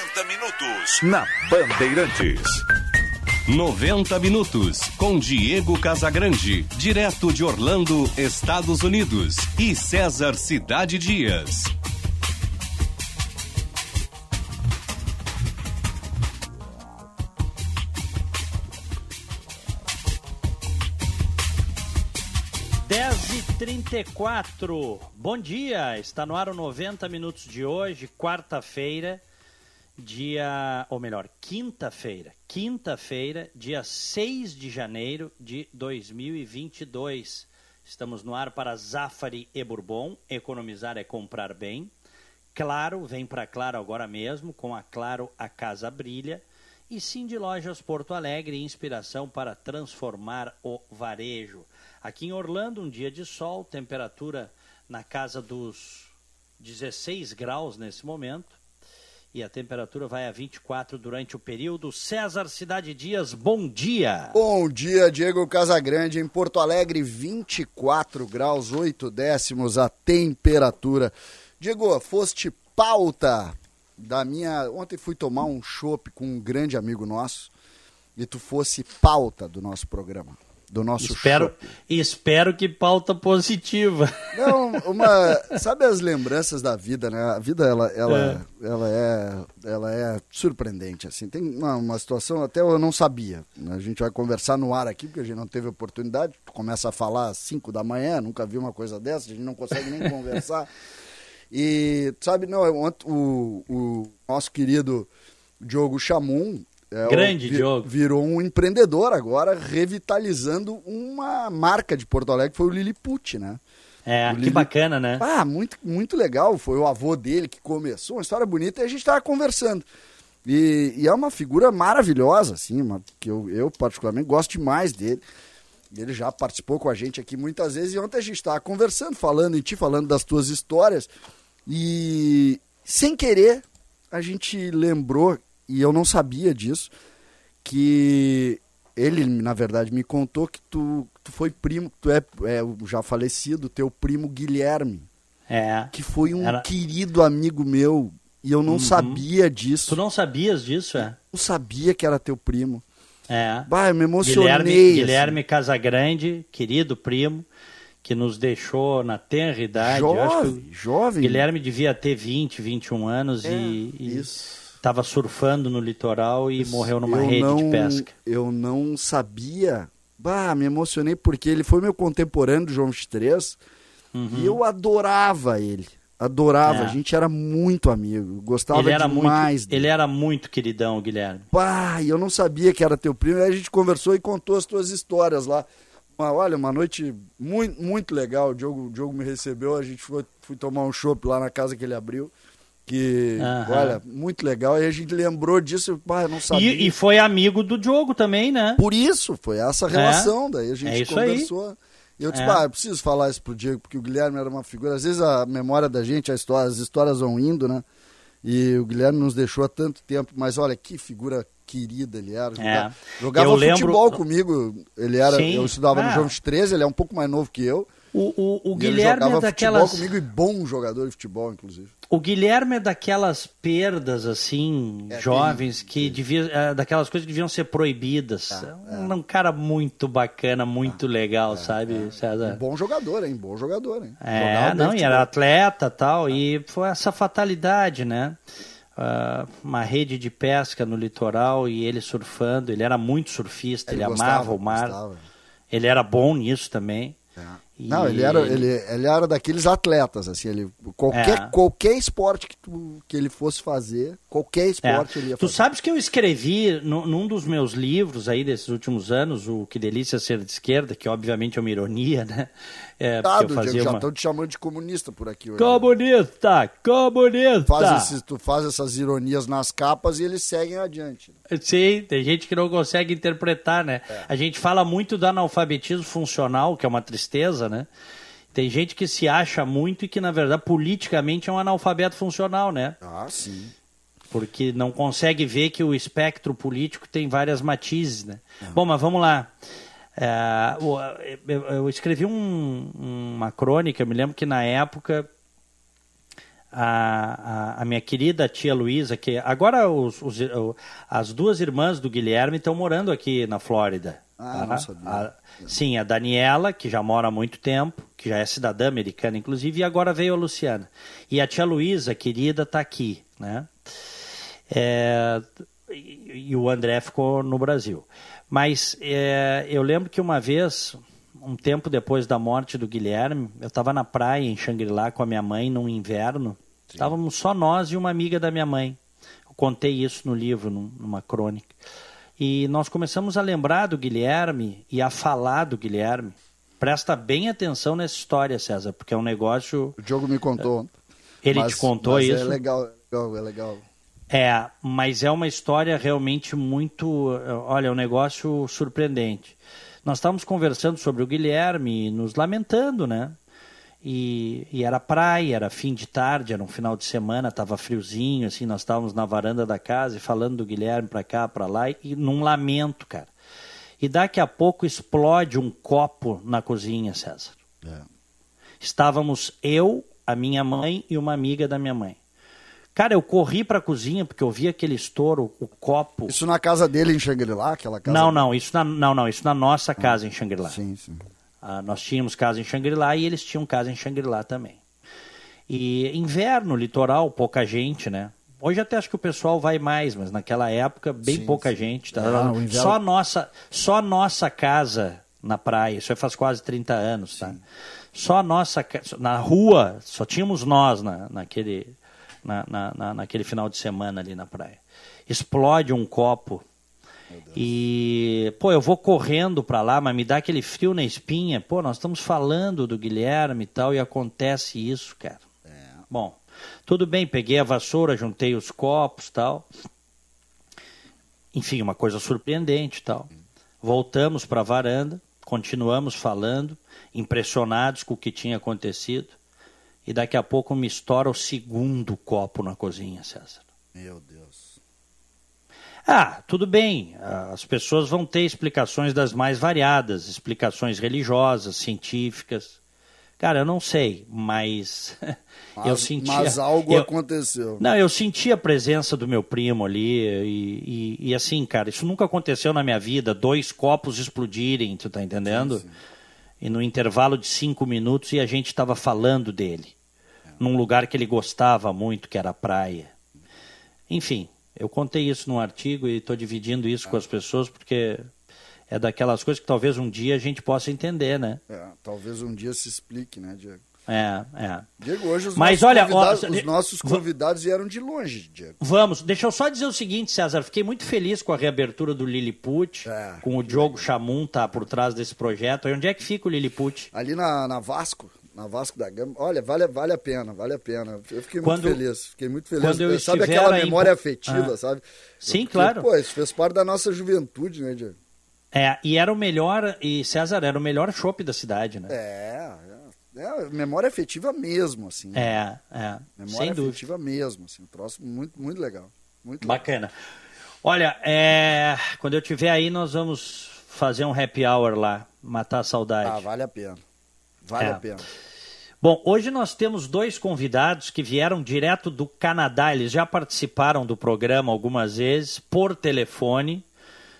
90 minutos na Bandeirantes. 90 minutos com Diego Casagrande, direto de Orlando, Estados Unidos, e César Cidade Dias. Dez e trinta e quatro. Bom dia, está no ar o 90 minutos de hoje, quarta-feira, dia, ou melhor, quinta-feira, quinta-feira, dia 6 de janeiro de 2022. Estamos no ar para Zafari e Bourbon, economizar é comprar bem. Claro, vem para Claro agora mesmo, com a Claro a casa brilha. E sim de Lojas Porto Alegre, inspiração para transformar o varejo. Aqui em Orlando, um dia de sol, temperatura na casa dos 16 graus nesse momento e a temperatura vai a 24 durante o período. César Cidade Dias, bom dia. Bom dia, Diego Casagrande. Em Porto Alegre, 24 graus, 8 décimos a temperatura. Diego, foste pauta da minha. Ontem fui tomar um chopp com um grande amigo nosso e tu fosse pauta do nosso programa do nosso espero, shopping. Espero que pauta positiva. Não, uma, sabe as lembranças da vida, né? A vida ela, ela, é. ela é, ela é surpreendente assim. Tem uma, uma, situação até eu não sabia. Né? A gente vai conversar no ar aqui porque a gente não teve oportunidade. Tu começa a falar às 5 da manhã, nunca vi uma coisa dessa, a gente não consegue nem conversar. E sabe, não, o, o nosso querido Diogo Chamum, é, Grande vi, Diogo. Virou um empreendedor agora, revitalizando uma marca de Porto Alegre, que foi o Lilliput, né? É, o que Lili... bacana, né? Ah, muito, muito legal. Foi o avô dele que começou, uma história bonita, e a gente estava conversando. E, e, é uma figura maravilhosa, assim, uma, que eu, eu particularmente gosto demais dele. Ele já participou com a gente aqui muitas vezes, e ontem a gente estava conversando, falando em ti, falando das tuas histórias. E sem querer, a gente lembrou e eu não sabia disso, que ele, na verdade, me contou que tu, tu foi primo, tu é, é já falecido, teu primo Guilherme. É. Que foi um era... querido amigo meu. E eu não uhum. sabia disso. Tu não sabias disso, é? Não sabia que era teu primo. É. Bah, eu me emocionei. Guilherme, assim. Guilherme Casagrande, querido primo, que nos deixou na tenra idade. Jovem, jovem. Guilherme devia ter 20, 21 anos é, e, e... Isso Estava surfando no litoral e morreu numa rede não, de pesca. Eu não sabia. Bah, me emocionei porque ele foi meu contemporâneo do João 23 uhum. e eu adorava ele. Adorava, é. a gente era muito amigo, gostava ele era demais muito, dele. Ele era muito queridão, Guilherme. Bah, eu não sabia que era teu primo, aí a gente conversou e contou as tuas histórias lá. Uma, olha, uma noite muito, muito legal, o Diogo, o Diogo me recebeu, a gente foi, foi tomar um chopp lá na casa que ele abriu que, uhum. olha, muito legal. E a gente lembrou disso, pá, não sabia. E, e, foi amigo do Diogo também, né? Por isso, foi essa relação. É. Daí a gente é conversou. Aí. E eu disse, é. eu preciso falar isso pro Diego, porque o Guilherme era uma figura. Às vezes a memória da gente, a história, as histórias vão indo, né? E o Guilherme nos deixou há tanto tempo, mas olha que figura querida ele era. É. Jogava, jogava futebol comigo. Ele era, Sim. eu estudava no. João de 13, ele é um pouco mais novo que eu. O, o, o Guilherme ele jogava é daquelas. comigo e bom jogador de futebol, inclusive. O Guilherme é daquelas perdas, assim, é, jovens, que devia, é, daquelas coisas que deviam ser proibidas. É, é. um cara muito bacana, muito ah, legal, é, sabe. César? Um bom jogador, hein? Bom jogador, hein? É, não, e era atleta tal, e foi essa fatalidade, né? Uh, uma rede de pesca no litoral e ele surfando, ele era muito surfista, ele, ele gostava, amava o mar. Gostava. Ele era bom nisso também. Não, ele era, ele, ele era daqueles atletas, assim, ele, qualquer, é. qualquer esporte que, tu, que ele fosse fazer, qualquer esporte é. ele ia fazer. Tu sabes que eu escrevi no, num dos meus livros aí desses últimos anos, o Que Delícia Ser de Esquerda, que obviamente é uma ironia, né? É, Dado, eu Diego, já estão te chamando de comunista por aqui hoje. Comunista! Comunista! Faz esses, tu faz essas ironias nas capas e eles seguem adiante. Sim, tem gente que não consegue interpretar, né? É. A gente fala muito do analfabetismo funcional, que é uma tristeza, né? Tem gente que se acha muito e que, na verdade, politicamente é um analfabeto funcional, né? Ah, sim. Porque não consegue ver que o espectro político tem várias matizes, né? É. Bom, mas vamos lá. É, eu, escrevi um, uma crônica, me lembro que na época a, a, a minha querida tia Luísa, que agora os, os, as duas irmãs do Guilherme estão morando aqui na Flórida. Ah, não sabia. A, sim, a Daniela, que já mora há muito tempo, que já é cidadã americana, inclusive, e agora veio a Luciana. E a tia Luísa, querida, está aqui, né? É, e, e, o André ficou no Brasil. Mas é, eu lembro que uma vez, um tempo depois da morte do Guilherme, eu estava na praia em Xangri-Lá com a minha mãe num inverno. Estávamos só nós e uma amiga da minha mãe. Eu contei isso no livro, numa crônica. E nós começamos a lembrar do Guilherme e a falar do Guilherme. Presta bem atenção nessa história, César, porque é um negócio. O Diogo me contou. Ele mas, te contou mas é isso? É legal, é legal. É, mas é uma história realmente muito. Olha, é um negócio surpreendente. Nós estávamos conversando sobre o Guilherme, nos lamentando, né? E, e, era praia, era fim de tarde, era um final de semana, estava friozinho, assim, nós estávamos na varanda da casa e falando do Guilherme para cá, para lá, e num lamento, cara. E daqui a pouco explode um copo na cozinha, César. É. Estávamos eu, a minha mãe e uma amiga da minha mãe. Cara, eu corri para a cozinha porque eu vi aquele estouro, o copo. Isso na casa dele em Xangri-Lá, aquela casa? Não, não, isso na, não, não, isso na nossa casa ah, em Xangri-Lá. Sim, sim. Ah, nós tínhamos casa em Xangri-Lá e eles tinham casa em Xangri-Lá também. E inverno, litoral, pouca gente, né? Hoje até acho que o pessoal vai mais, mas naquela época bem sim, pouca sim. gente. Tá? Ah, inverno... Só nossa, só nossa casa na praia, isso faz quase 30 anos, tá? Só nossa na rua, só tínhamos nós na, naquele na, na, na, naquele final de semana ali na praia. Explode um copo e, pô, eu vou correndo para lá, mas me dá aquele frio na espinha. Pô, nós estamos falando do Guilherme e tal, e acontece isso, cara. É. Bom, tudo bem, peguei a vassoura, juntei os copos tal. Enfim, uma coisa surpreendente tal. Voltamos para a varanda, continuamos falando, impressionados com o que tinha acontecido. E daqui a pouco me estoura o segundo copo na cozinha, César. Meu Deus. Ah, tudo bem. As pessoas vão ter explicações das mais variadas, explicações religiosas, científicas. Cara, eu não sei, mas, mas eu senti. Mas algo eu, aconteceu. Não, eu senti a presença do meu primo ali e, e, e, assim, cara, isso nunca aconteceu na minha vida. Dois copos explodirem, tu tá entendendo? Sim, sim. E no intervalo de cinco minutos e a gente estava falando dele, é. num lugar que ele gostava muito, que era a praia. Enfim, eu contei isso num artigo e estou dividindo isso com as pessoas porque é daquelas coisas que talvez um dia a gente possa entender, né? É, talvez um dia se explique, né, Diego? É, é. Diego, hoje os, Mas, nossos, olha, convidados, ó, os nossos convidados vieram de longe, Diego. Vamos, deixa eu só dizer o seguinte, César. Fiquei muito feliz com a reabertura do Lilliput, é, com o Diogo Chamun tá por trás desse projeto. E onde é que fica o Lilliput? Ali na, na Vasco na Vasco da Gama. Olha, vale, vale a pena, vale a pena. Eu fiquei quando, muito feliz, fiquei muito feliz. Quando eu sabe aquela memória afetiva, ah. sabe? Sim, Porque, claro. Pô, isso fez parte da nossa juventude, né, Diego? É, e era o melhor, e César, era o melhor chopp da cidade, né? É, é, memória afetiva mesmo, assim. É, é. Memória Sem afetiva dúvida. mesmo, assim. próximo muito, muito legal. Muito Bacana. Legal. Olha, é, quando eu estiver aí, nós vamos fazer um happy hour lá, matar a saudade. Ah, vale a pena. Vale é. a pena. Bom, hoje nós temos dois convidados que vieram direto do Canadá. Eles já participaram do programa algumas vezes por telefone.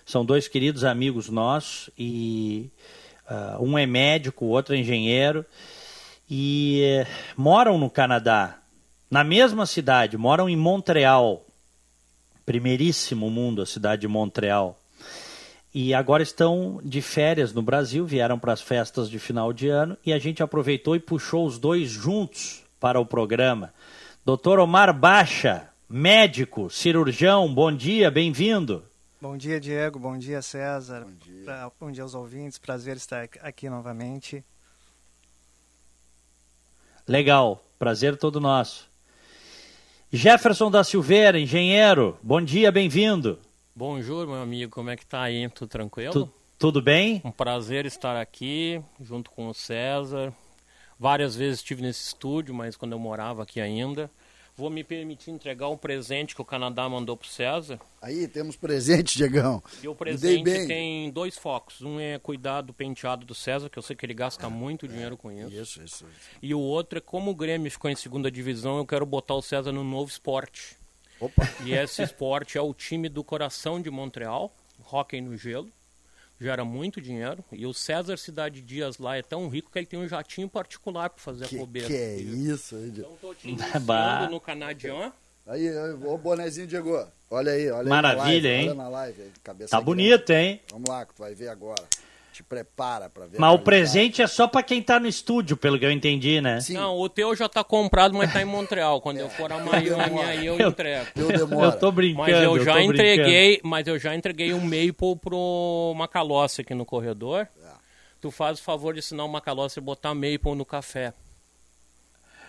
São dois queridos amigos nossos e uh, um é médico, o outro é engenheiro e uh, moram no Canadá, na mesma cidade, moram em Montreal, primeiríssimo mundo, a cidade de Montreal e agora estão de férias no Brasil, vieram para as festas de final de ano e a gente aproveitou e puxou os dois juntos para o programa. Doutor Omar Baixa, médico, cirurgião, bom dia, bem-vindo. Bom dia, Diego, bom dia, César. Bom dia. Pra, bom dia aos ouvintes, prazer estar aqui novamente. Legal, prazer todo nosso. Jefferson da Silveira, engenheiro, bom dia, bem-vindo. Bonjour, meu amigo, como é que tá aí? Tudo tranquilo? Tu, tudo bem? Um prazer estar aqui junto com o César. Várias vezes estive nesse estúdio, mas quando eu morava aqui ainda. Vou me permitir entregar um presente que o Canadá mandou pro César. Aí, temos presente, Diegão. E o presente tem dois focos. Um é cuidar do penteado do César, que eu sei que ele gasta muito dinheiro com isso. Isso, isso. E o outro é como o Grêmio ficou em segunda divisão, eu quero botar o César no novo esporte. Opa. E esse esporte é o time do coração de Montreal, hóquei no gelo. Gera muito dinheiro. E o César Cidade Dias lá é tão rico que ele tem um jatinho particular para fazer a Que, bobeira. que é isso, Diego? Então tô te no Canadian. Aí, ô bonezinho, Diego. Olha aí, olha Maravilha, aí live, hein? Olha na live, aí, Tá grande. bonito, hein? Vamos lá, que tu vai ver agora. Te prepara pra ver. Mas o presente é só pra quem tá no estúdio, pelo que eu entendi, né? Sim, Não, o teu já tá comprado, mas tá em Montreal. Quando eu for a Miami, aí eu Eu- entrego. deu demora. Eu tô brincando. Mas eu já tô entreguei, mas eu já entreguei um maple pro Macalossi aqui no corredor. Tu faz o favor de ensinar o Macalossi a botar maple no café.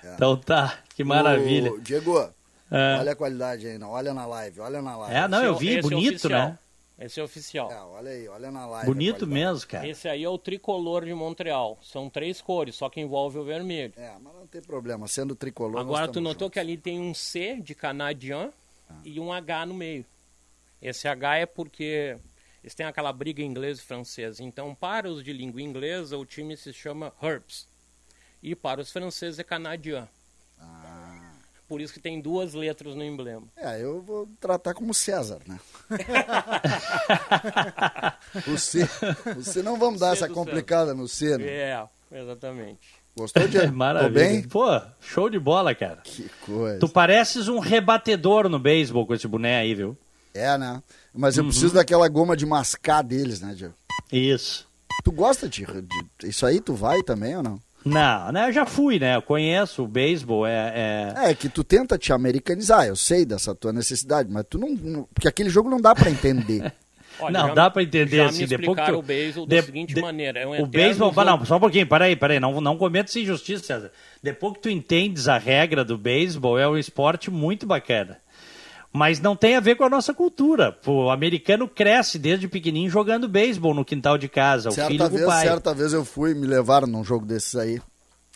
brincando. Então tá, que maravilha. Ô, Diego, É. olha a qualidade aí, não. olha na live, olha na live. É, não, eu é o- vi, é bonito, oficial. né? Esse é oficial. É, olha aí, olha na live. Bonito mesmo, cara. Esse aí é o tricolor de Montreal. São três cores, só que envolve o vermelho. É, mas não tem problema, sendo tricolor. nós Agora tu notou juntos. que ali tem um C de Canadian e um H no meio. Esse H é porque eles têm aquela briga inglês e francês. Então, para os de língua inglesa, o time se chama Herbs. E para os franceses é Canadian. Por isso que tem duas letras no emblema. É, eu vou tratar como César, né? O C. O C não vamos dar C essa complicada no C, né? É, exatamente. Gostou, Diego? Tô Maravilha. bem? Pô, show de bola, cara. Que coisa. Tu pareces um rebatedor no beisebol com esse boné aí, viu? É, né? Mas Uhum. eu preciso daquela goma de mascar deles, né, Diego? Isso. Tu gosta de, de- Isso aí tu vai também ou não? Não, né? Eu já fui, né? Eu conheço o beisebol, é, é... É, que tu tenta te americanizar, eu sei dessa tua necessidade, mas tu não. porque aquele jogo não dá pra entender. Olha, Não, já- dá pra entender, já assim, me depois que tu- o beisebol de- da seguinte de- maneira. É um O beisebol, jogo- não, só um pouquinho, peraí, peraí, não, não cometa essa injustiça, César. Depois que tu entendes a regra do beisebol, é um esporte muito bacana. Mas não tem a ver com a nossa cultura. O americano cresce desde pequenininho jogando beisebol no quintal de casa, o certa filho com vez, o pai. certa vez eu fui, me levaram num jogo desses aí.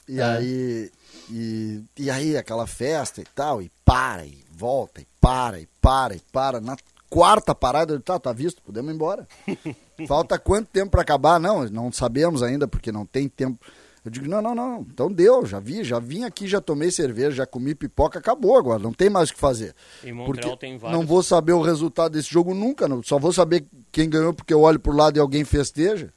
E É. aí. E, e aí, aquela festa e tal, e para, e volta, e para, e para, e para. Na quarta parada, eu disse, tá, tá visto, podemos ir embora. Falta quanto tempo para acabar? Não, não sabemos ainda, porque não tem tempo. Eu digo, não, não, não, então deu, já vi, já vim aqui, já tomei cerveja, já comi pipoca, acabou agora, não tem mais o que fazer. Em Montreal Porque tem vários. não vou saber o resultado desse jogo nunca, não, só vou saber quem ganhou porque eu olho pro lado e alguém festeja.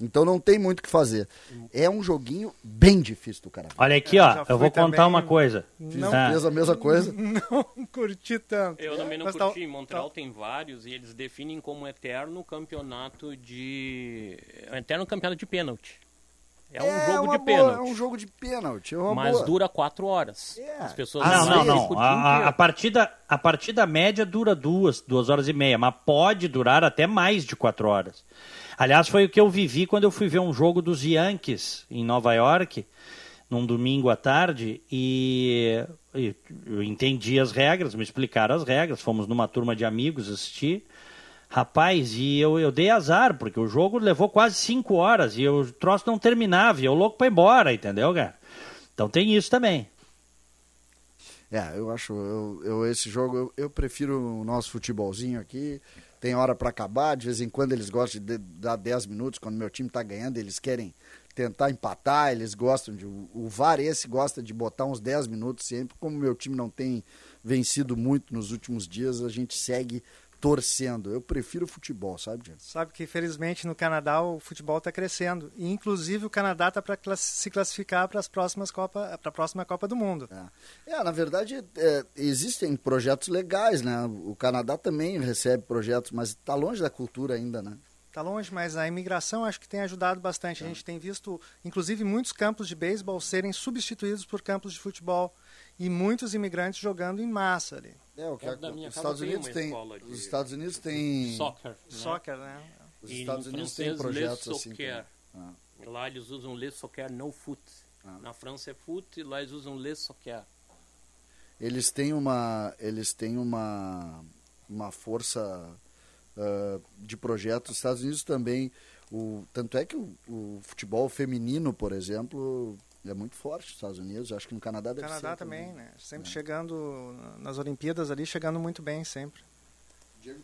Então não tem muito o que fazer. É um joguinho bem difícil do cara. Olha aqui, Eu ó, eu vou contar uma coisa. Não Ah, Fez a mesma coisa. Não curti tanto. Eu também não Mas tá- curti. Em Montreal tem vários e eles definem como eterno campeonato de. é Eterno campeonato de pênalti. É um jogo de boa, pênalti. É um jogo de pênalti. É uma mas boa. dura quatro horas. É. As pessoas Ah, não, vão não, não. A, a- partida, a partida média dura duas, duas horas e meia, mas pode durar até mais de quatro horas. Aliás, foi o que eu vivi quando eu fui ver um jogo dos Yankees em Nova York, num domingo à tarde, e, e eu entendi as regras, me explicaram as regras, fomos numa turma de amigos assistir. Rapaz, e eu, eu dei azar, porque o jogo levou quase cinco horas e o troço não terminava, e eu louco pra ir embora, entendeu, cara? Então tem isso também. É, eu acho, eu, eu- esse jogo, eu, eu prefiro o nosso futebolzinho aqui. Tem hora para acabar, de vez em quando eles gostam de dar 10 minutos, quando meu time tá ganhando, eles querem tentar empatar, eles gostam de. O, VAR esse gosta de botar uns 10 minutos sempre. Como meu time não tem vencido muito nos últimos dias, a gente segue torcendo. Eu prefiro futebol, sabe, Diego? Sabe que, felizmente, no Canadá o futebol está crescendo. E, inclusive, o Canadá está para se classificar para as próximas Copa, para a próxima Copa do Mundo. É, na verdade, é, existem projetos legais, né? O Canadá também recebe projetos, mas está longe da cultura ainda, né? Está longe, mas a imigração acho que tem ajudado bastante. A gente tem visto, inclusive, muitos campos de beisebol serem substituídos por campos de futebol e muitos imigrantes jogando em massa ali. É, o que Perto a- os Estados Unidos tem, os Estados Unidos tem, Soccer. né? Soccer, né? os E Estados em Unidos têm projetos assim. soccer. também. Lá eles usam le soccer no foot. Ah. Na França é foot e lá eles usam le soccer. Eles têm uma, eles têm uma, uma força ah, de projetos. Os Estados Unidos também, o, tanto é que o, o futebol feminino, por exemplo, é muito forte nos Estados Unidos, acho que no Canadá deve Canadá ser. também, também, né? Sempre é. chegando nas Olimpíadas ali, chegando muito bem sempre.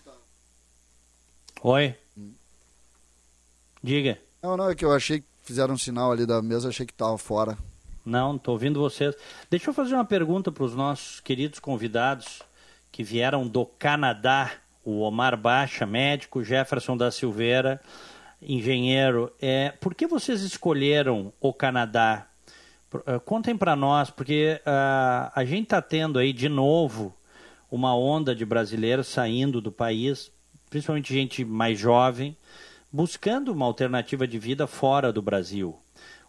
Tá. Oi. Hum. Diga. Não, não, é que eu achei que fizeram um sinal ali da mesa, achei que tava fora. Não, estou ouvindo vocês. Deixa eu fazer uma pergunta para os nossos queridos convidados que vieram do Canadá, o Omar Baixa, médico, Jefferson da Silveira, engenheiro. É, por que vocês escolheram o Canadá? Uh, contem para nós, porque uh, a gente está tendo aí de novo uma onda de brasileiros saindo do país, principalmente gente mais jovem, buscando uma alternativa de vida fora do Brasil.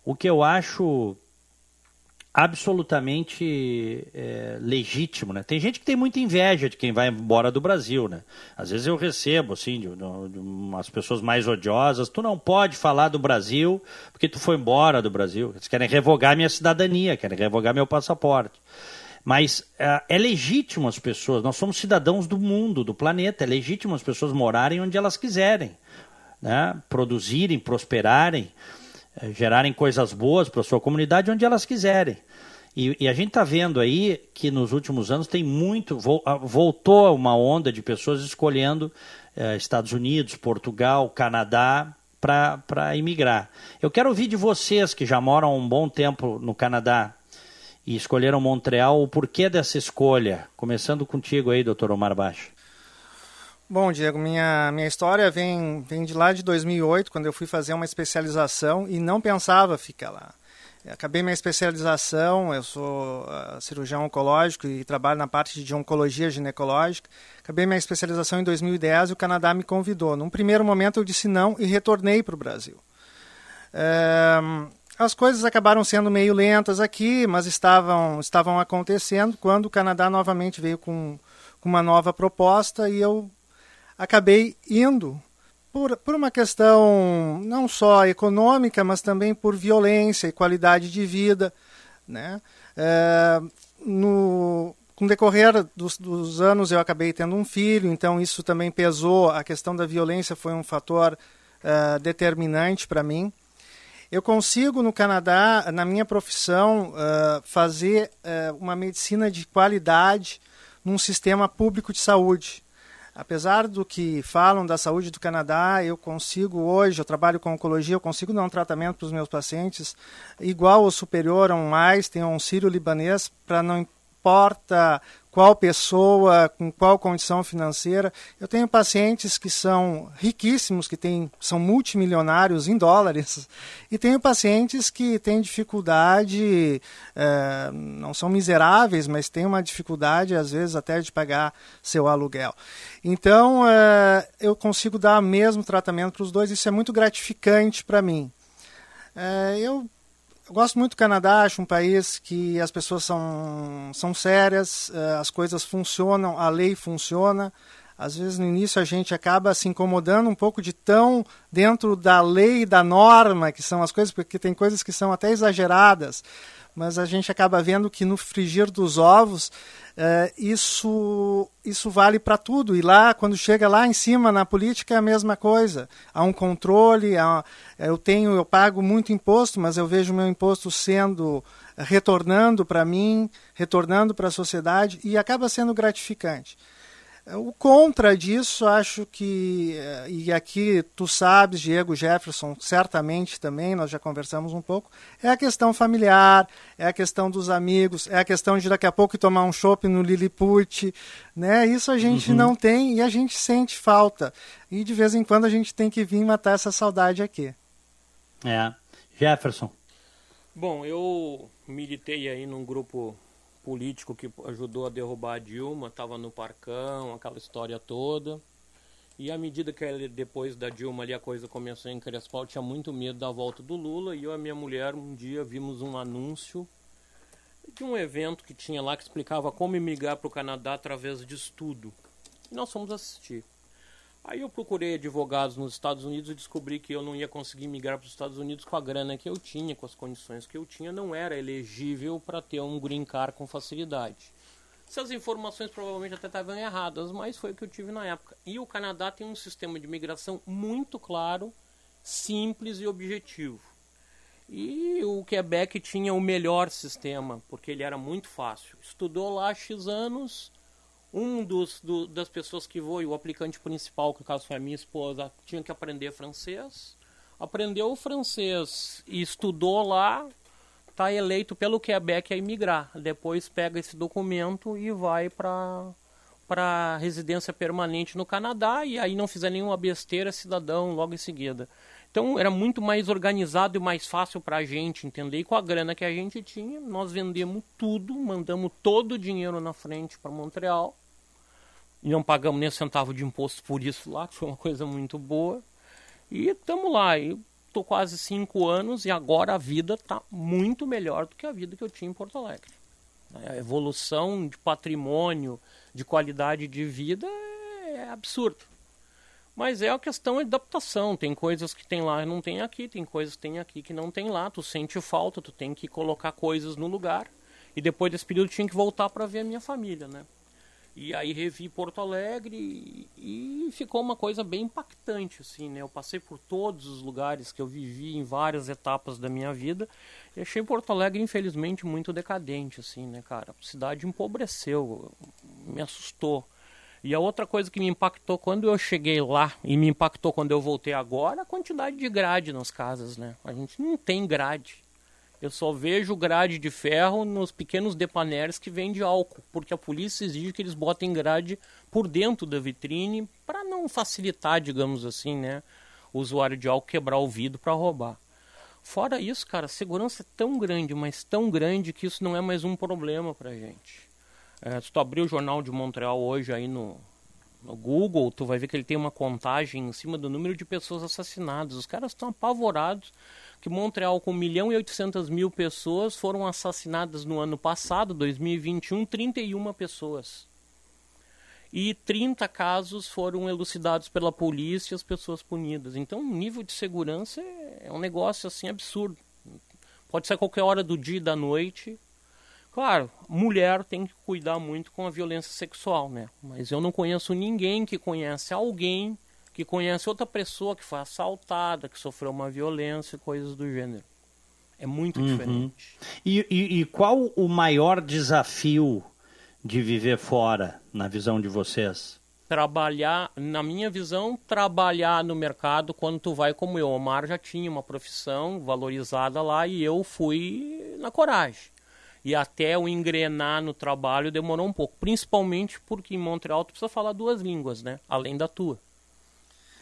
O que eu acho absolutamente é, legítimo, né? Tem gente que tem muita inveja de quem vai embora do Brasil, né? Às vezes eu recebo, assim, de, de, de umas pessoas mais odiosas, tu não pode falar do Brasil porque tu foi embora do Brasil. Eles querem revogar minha cidadania, querem revogar meu passaporte. Mas é, é legítimo as pessoas, nós somos cidadãos do mundo, do planeta, é legítimo as pessoas morarem onde elas quiserem, né? produzirem, prosperarem. Eh, gerarem coisas boas para sua comunidade onde elas quiserem. E, e a gente está vendo aí que nos últimos anos tem muito, voltou uma onda de pessoas escolhendo eh, Estados Unidos, Portugal, Canadá para imigrar. Eu quero ouvir de vocês que já moram um bom tempo no Canadá e escolheram Montreal, o porquê dessa escolha. Começando contigo aí, doutor Omar Baixo. Bom, Diego, minha, minha história vem, vem de lá de 2008, quando eu fui fazer uma especialização e não pensava ficar lá. Acabei minha especialização, eu sou uh, cirurgião oncológico e trabalho na parte de oncologia ginecológica. Acabei minha especialização em 2010 e o Canadá me convidou. Num primeiro momento eu disse não e retornei para o Brasil. Uh, as coisas acabaram sendo meio lentas aqui, mas estavam, estavam acontecendo quando o Canadá novamente veio com, com uma nova proposta e eu acabei indo por, por uma questão não só econômica, mas também por violência e qualidade de vida. Né? É, no, com o decorrer dos, dos, anos eu acabei tendo um filho, então isso também pesou. A questão da violência foi um fator uh, determinante para mim. Eu consigo no Canadá, na minha profissão, uh, fazer uh, uma medicina de qualidade num sistema público de saúde. Apesar do que falam da saúde do Canadá, eu consigo hoje, eu trabalho com oncologia, eu consigo dar um tratamento para os meus pacientes igual ou superior a um mais, tenho um sírio libanês, para não importa qual pessoa, com qual condição financeira. Eu tenho pacientes que são riquíssimos, que têm, são multimilionários em dólares, e tenho pacientes que têm dificuldade, é, não são miseráveis, mas têm uma dificuldade, às vezes, até de pagar seu aluguel. Então, é, eu consigo dar o mesmo tratamento para os dois, isso é muito gratificante para mim. É, eu eu gosto muito do Canadá, acho um país que as pessoas são, são sérias, eh, as coisas funcionam, a lei funciona. Às vezes no início a gente acaba se incomodando um pouco de tão dentro da lei, da norma, que são as coisas, porque tem coisas que são até exageradas mas a gente acaba vendo que no frigir dos ovos é, isso, isso vale para tudo. E lá, quando chega lá em cima na política, é a mesma coisa. Há um controle, há, eu tenho, eu pago muito imposto, mas eu vejo meu imposto sendo retornando para mim, retornando para a sociedade e acaba sendo gratificante. O contra disso, acho que, eh, e aqui tu sabes, Diego Jefferson, certamente também, nós já conversamos um pouco, é a questão familiar, é a questão dos amigos, é a questão de daqui a pouco tomar um chopp no Lilliput, né? Isso a gente uhum. não tem e a gente sente falta. E de vez em quando a gente tem que vir matar essa saudade aqui. É. Jefferson. Bom, eu militei aí num grupo político que ajudou a derrubar a Dilma, estava no Parcão, aquela história toda. E à medida que ele, depois da Dilma ali a coisa começou a encrespar, tinha muito medo da volta do Lula. E eu e a minha mulher um dia vimos um anúncio de um evento que tinha lá que explicava como emigrar para o Canadá através de estudo. E nós fomos assistir. Aí eu procurei advogados nos Estados Unidos e descobri que eu não ia conseguir migrar para os Estados Unidos com a grana que eu tinha, com as condições que eu tinha, não era elegível para ter um green card com facilidade. Essas informações provavelmente até estavam erradas, mas foi o que eu tive na época. E o Canadá tem um sistema de imigração muito claro, simples e objetivo. E o Quebec tinha o melhor sistema, porque ele era muito fácil. Estudou lá X anos, um dos do, das pessoas que foi, o aplicante principal, que no caso foi a minha esposa, tinha que aprender francês. Aprendeu o francês e estudou lá, está eleito pelo Quebec a imigrar. Depois pega esse documento e vai para para residência permanente no Canadá e aí não fizer nenhuma besteira, cidadão logo em seguida. Então era muito mais organizado e mais fácil para a gente entender. E com a grana que a gente tinha, nós vendemos tudo, mandamos todo o dinheiro na frente para Montreal. E não pagamos nem um centavo de imposto por isso lá, que foi uma coisa muito boa. E estamos lá. Estou quase cinco anos e agora a vida está muito melhor do que a vida que eu tinha em Porto Alegre. A evolução de patrimônio, de qualidade de vida é absurda. Mas é a questão de adaptação. Tem coisas que tem lá e não tem aqui, tem coisas que tem aqui que não tem lá. Tu sente falta, tu tem que colocar coisas no lugar. E depois desse período tinha que voltar para ver a minha família, né? E aí revi Porto Alegre e, ficou uma coisa bem impactante, assim, né? Eu passei por todos os lugares que eu vivi em várias etapas da minha vida e achei Porto Alegre, infelizmente, muito decadente, assim, né, cara? A cidade empobreceu, me assustou. E a outra coisa que me impactou quando eu cheguei lá e me impactou quando eu voltei agora, a quantidade de grade nas casas, né? A gente não tem grade. Eu só vejo grade de ferro nos pequenos depaneres que vende álcool, porque a polícia exige que eles botem grade por dentro da vitrine para não facilitar, digamos assim, né, o usuário de álcool quebrar o vidro para roubar. Fora isso, cara, a segurança é tão grande, mas tão grande que isso não é mais um problema pra gente. É, se tu abrir o jornal de Montreal hoje aí no, no Google, tu vai ver que ele tem uma contagem em cima do número de pessoas assassinadas. Os caras estão apavorados que Montreal, com 1 milhão e 800 mil pessoas, foram assassinadas no ano passado, 2021, 31 pessoas. E 30 casos foram elucidados pela polícia e as pessoas punidas. Então, o nível de segurança é, é um negócio assim absurdo. Pode ser a qualquer hora do dia e da noite. Claro, mulher tem que cuidar muito com a violência sexual, né? Mas eu não conheço ninguém que conhece alguém que conhece outra pessoa que foi assaltada, que sofreu uma violência, coisas do gênero. É muito uhum. diferente. E, e, e, qual o maior desafio de viver fora, na visão de vocês? Trabalhar, na minha visão, trabalhar no mercado quando tu vai como eu. O Omar já tinha uma profissão valorizada lá e eu fui na coragem. E até o engrenar no trabalho demorou um pouco, principalmente porque em Montreal tu precisa falar duas línguas, né? Além da tua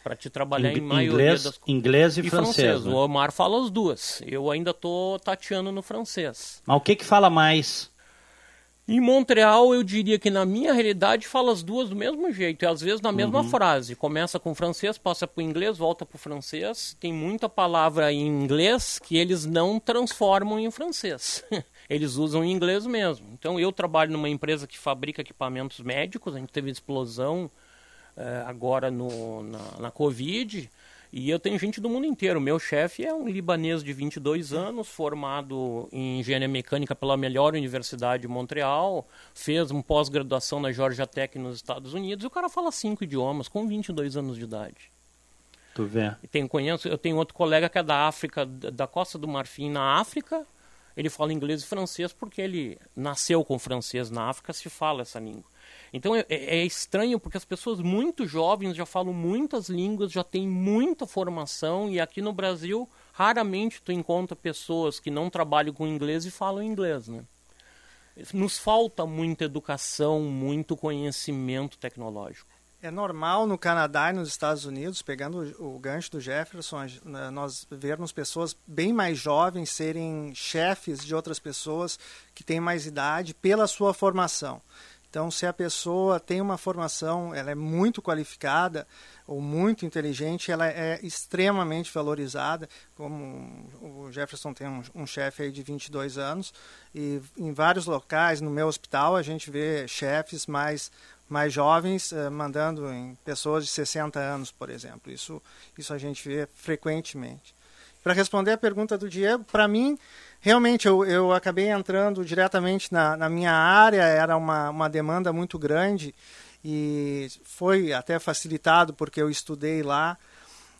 para te trabalhar em maioria inglês, das inglês e, e francês. francês. Né? O Omar fala as duas. Eu ainda tô tateando no francês. Mas o que que fala mais? Em Montreal, eu diria que na minha realidade fala as duas do mesmo jeito, e às vezes na mesma uhum. frase. Começa com francês, passa para o inglês, volta para o francês. Tem muita palavra em inglês que eles não transformam em francês. eles usam em inglês mesmo. Então eu trabalho numa empresa que fabrica equipamentos médicos, a gente teve explosão é, agora no, na, na Covid. E eu tenho gente do mundo inteiro. Meu chefe é um libanês de 22 anos, formado em engenharia mecânica pela melhor universidade de Montreal, fez um pós-graduação na Georgia Tech nos Estados Unidos. E o cara fala cinco idiomas com 22 anos de idade. Tu vê. Tem, conheço, eu tenho outro colega que é da África, da Costa do Marfim, na África. Ele fala inglês e francês porque ele nasceu com francês na África, se fala essa língua. Então é, é, estranho porque as pessoas muito jovens já falam muitas línguas, já têm muita formação e aqui no Brasil raramente tu encontra pessoas que não trabalham com inglês e falam inglês, né? Nos falta muita educação, muito conhecimento tecnológico. É normal no Canadá e nos Estados Unidos, pegando o gancho do Jefferson, nós vermos pessoas bem mais jovens serem chefes de outras pessoas que têm mais idade pela sua formação. Então, se a pessoa tem uma formação, ela é muito qualificada ou muito inteligente, ela é extremamente valorizada. Como o Jefferson tem um, um chefe aí de 22 anos e em vários locais, no meu hospital, a gente vê chefes mais mais jovens uh, mandando em pessoas de 60 anos, por exemplo. Isso isso a gente vê frequentemente. Para responder a pergunta do Diego, para mim realmente eu, eu acabei entrando diretamente na, na minha área, era uma, uma demanda muito grande e foi até facilitado porque eu estudei lá.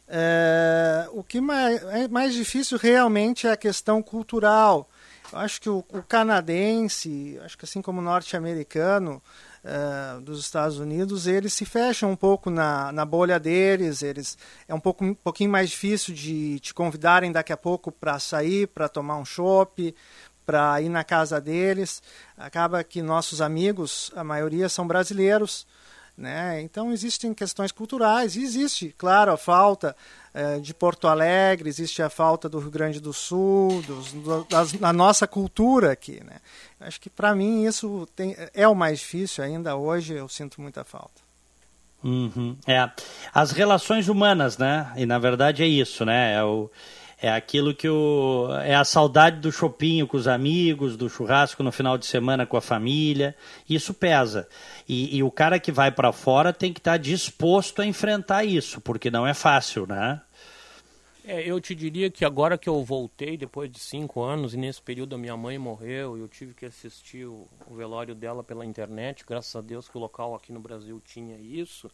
É, o que mais, é mais difícil realmente é a questão cultural. Eu acho que o, o canadense, acho que assim como o norte-americano é, dos Estados Unidos, eles se fecham um pouco na, na bolha deles. Eles é um pouco um pouquinho mais difícil de te convidarem daqui a pouco para sair, para tomar um chopp, para ir na casa deles. Acaba que nossos amigos, a maioria são brasileiros. Né? Então existem questões culturais, existe, claro, a falta é, de Porto Alegre, existe a falta do Rio Grande do Sul, dos, do, das, da nossa cultura aqui. Né? Acho que para mim isso tem, é o mais difícil ainda hoje, eu sinto muita falta. Uhum. É, as relações humanas, né? E na verdade é isso, né? É o, é aquilo que o. É a saudade do chopinho com os amigos, do churrasco no final de semana com a família. Isso pesa. E, e o cara que vai para fora tem que estar tá disposto a enfrentar isso, porque não é fácil, né? É, eu te diria que agora que eu voltei, depois de cinco anos, e nesse período a minha mãe morreu, eu tive que assistir o, o velório dela pela internet, graças a Deus que o local aqui no Brasil tinha isso.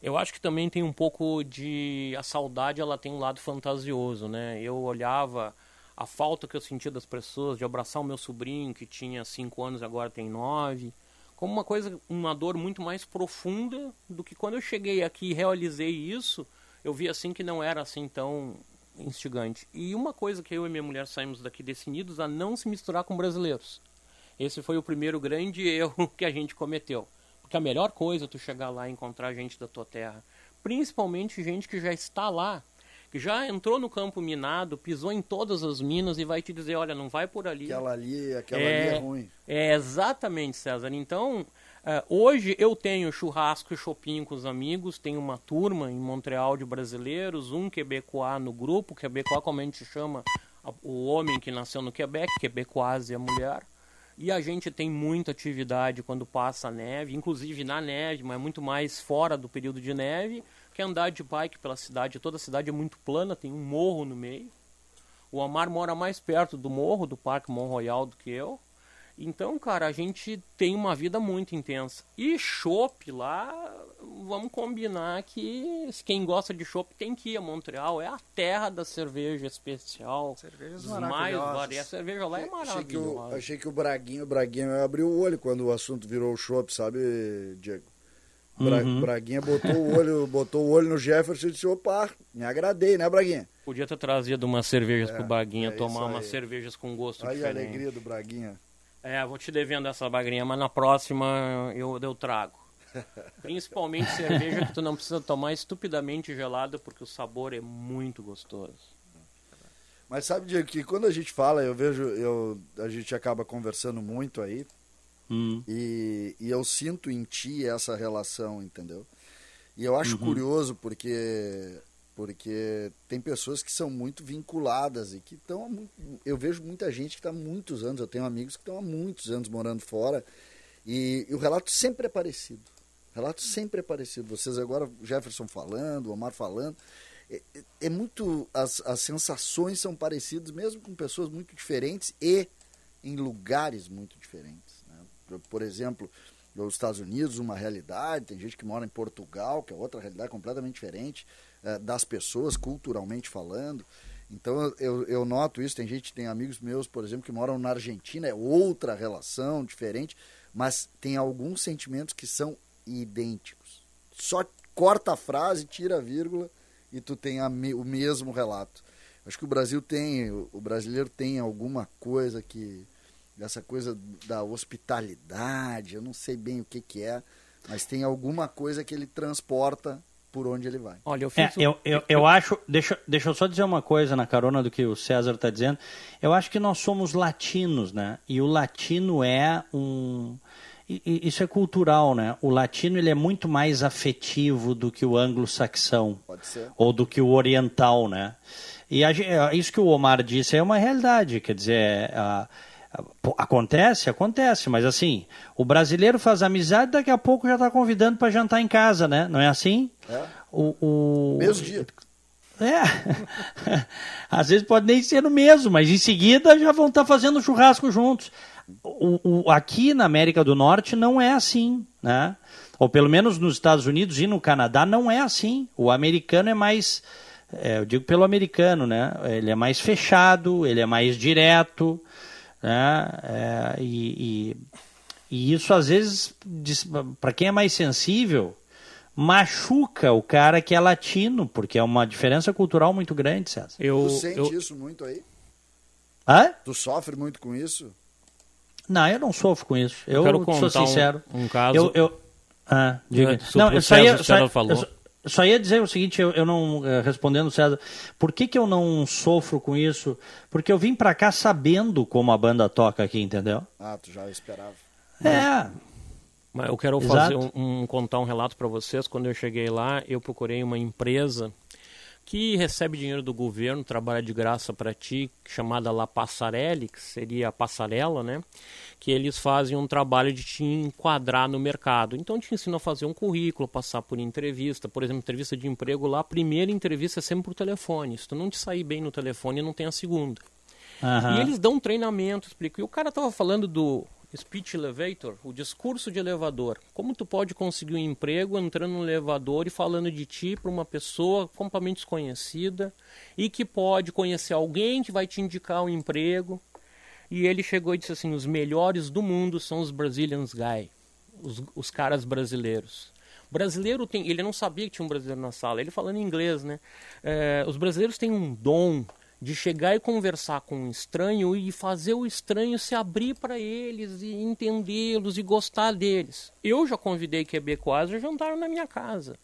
Eu acho que também tem um pouco de. A saudade ela tem um lado fantasioso, né? Eu olhava a falta que eu sentia das pessoas de abraçar o meu sobrinho que tinha cinco anos e agora tem nove como uma coisa, uma dor muito mais profunda do que quando eu cheguei aqui e realizei isso, eu vi assim que não era assim tão instigante. E uma coisa que eu e minha mulher saímos daqui decididos a não se misturar com brasileiros. Esse foi o primeiro grande erro que a gente cometeu. Porque a melhor coisa é tu chegar lá e encontrar gente da tua terra. Principalmente gente que já está lá, que já entrou no campo minado, pisou em todas as minas e vai te dizer, olha, não vai por ali. Aquela ali, aquela é, ali é ruim. É, exatamente, César. Então, Uh, hoje eu tenho churrasco e shopping com os amigos, tenho uma turma em Montreal de brasileiros, um quebecois no grupo, quebecois como a gente chama o homem que nasceu no Quebec, quebecois e a mulher. E a gente tem muita atividade quando passa a neve, inclusive na neve, mas muito mais fora do período de neve, que é andar de bike pela cidade. Toda a cidade é muito plana, tem um morro no meio. O Amar mora mais perto do morro, do Parque Mont Royal, do que eu. Então, cara, a gente tem uma vida muito intensa. E chopp lá, vamos combinar que quem gosta de chopp tem que ir a Montreal. É a terra da cerveja especial. Cervejas mais variadas. A cerveja lá é maravilhosa. Achei que, o, achei que o Braguinho, o Braguinho abriu o olho quando o assunto virou chopp, sabe, Diego? Bra uhum. Braguinha botou o olho, botou o olho no Jefferson e disse, opa, me agradei, né, Braguinha? Podia ter trazido umas cervejas é, pro Braguinha é tomar umas cervejas com gosto aí diferente. Aí a alegria do Braguinha. É, vou te devendo essa bagrinha, mas na próxima eu, eu trago. Principalmente cerveja que tu não precisa tomar estupidamente gelada, porque o sabor é muito gostoso. Mas sabe, Diego, que quando a gente fala, eu vejo, eu, a gente acaba conversando muito aí, hum. e, e eu sinto em ti essa relação, entendeu? E eu acho uhum. curioso porque porque tem pessoas que são muito vinculadas e que estão. Eu vejo muita gente que está há muitos anos, eu tenho amigos que estão há muitos anos morando fora e, e, o relato sempre é parecido. O relato sempre é parecido. Vocês agora, Jefferson falando, Omar falando. É, é, é muito. As, as sensações são parecidas, mesmo com pessoas muito diferentes e em lugares muito diferentes. Né? Por exemplo, nos Estados Unidos, uma realidade, tem gente que mora em Portugal, que é outra realidade completamente diferente eh, das pessoas, culturalmente falando. Então eu, eu noto isso, tem gente, tem amigos meus, por exemplo, que moram na Argentina, é outra relação, diferente, mas tem alguns sentimentos que são idênticos. Só corta a frase, tira a vírgula e tu tem a, o mesmo relato. Acho que o Brasil tem, o brasileiro tem alguma coisa que essa coisa da hospitalidade, eu não sei bem o que, que é, mas tem alguma coisa que ele transporta por onde ele vai. Olha, eu, fiz é, eu, eu, eu, acho, deixa, deixa eu só dizer uma coisa na carona do que o César está dizendo. Eu acho que nós somos latinos, né? E o latino é um. Isso é cultural, né? O latino ele é muito mais afetivo do que o anglo-saxão. Ou do que o oriental, né? E a, isso que o Omar disse é uma realidade. Quer dizer, a, Acontece, acontece, mas assim, o brasileiro faz amizade daqui a pouco já está convidando para jantar em casa, né? Não é assim? É. O, o... Mesmo dia. É. Às vezes pode nem ser no mesmo, mas em seguida já vão estar tá fazendo churrasco juntos. O, o, aqui na América do Norte não é assim, né? Ou pelo menos nos Estados Unidos e no Canadá não é assim. O americano é mais é, eu digo pelo americano, né? Ele é mais fechado, ele é mais direto, né? É, e, e, e, isso às vezes, para quem é mais sensível, machuca o cara que é latino, porque é uma diferença cultural muito grande, César. Eu, tu sente eu... isso muito aí? Hã? Tu sofre muito com isso? Não, eu não sofro com isso. Eu, eu sou sincero. Um, um caso. Eu, eu... Ah, diga. Não, eu só ia, só, eu, só ia dizer o seguinte, eu, eu não eh, respondendo César, por que, que eu não sofro com isso? Porque eu vim para cá sabendo como a banda toca aqui, entendeu? Ah, tu já esperava. É. Mas eu quero fazer um, um, contar um relato para vocês. Quando eu cheguei lá, eu procurei uma empresa que recebe dinheiro do governo, trabalha de graça para ti, chamada La Passarelli, que seria a passarela, né? Que eles fazem um trabalho de te enquadrar no mercado. Então te ensina a fazer um currículo, passar por entrevista, por exemplo, entrevista de emprego lá, a primeira entrevista é sempre por telefone. Se tu não te sair bem no telefone, não tem a segunda. Uhum. E eles dão um treinamento, explico. E o cara tava falando do Speech Elevator, o discurso de elevador. Como tu pode conseguir um emprego entrando no elevador e falando de ti para uma pessoa completamente desconhecida e que pode conhecer alguém que vai te indicar um emprego. E ele chegou e disse assim: os melhores do mundo são os Brazilians Guy, os, os caras brasileiros. brasileiro tem, ele não sabia que tinha um brasileiro na sala. Ele falando inglês, né? É, os brasileiros têm um dom de chegar e conversar com um estranho e fazer o estranho se abrir para eles e entendê-los e gostar deles. Eu já convidei quebecois a jantar na minha casa.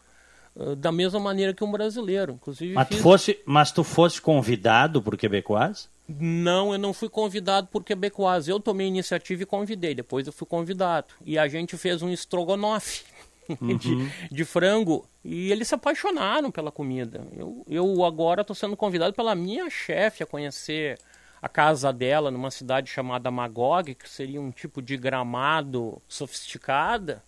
Da mesma maneira que um brasileiro. Inclusive, mas, fiz... tu fosse, mas tu fosse convidado por quebecois? Não, eu não fui convidado por quebecois. Eu tomei iniciativa e convidei. Depois eu fui convidado. E a gente fez um estrogonofe uhum. de, de, frango e eles se apaixonaram pela comida. Eu, eu agora estou sendo convidado pela minha chefe a conhecer a casa dela numa cidade chamada Magog, que seria um tipo de gramado sofisticada,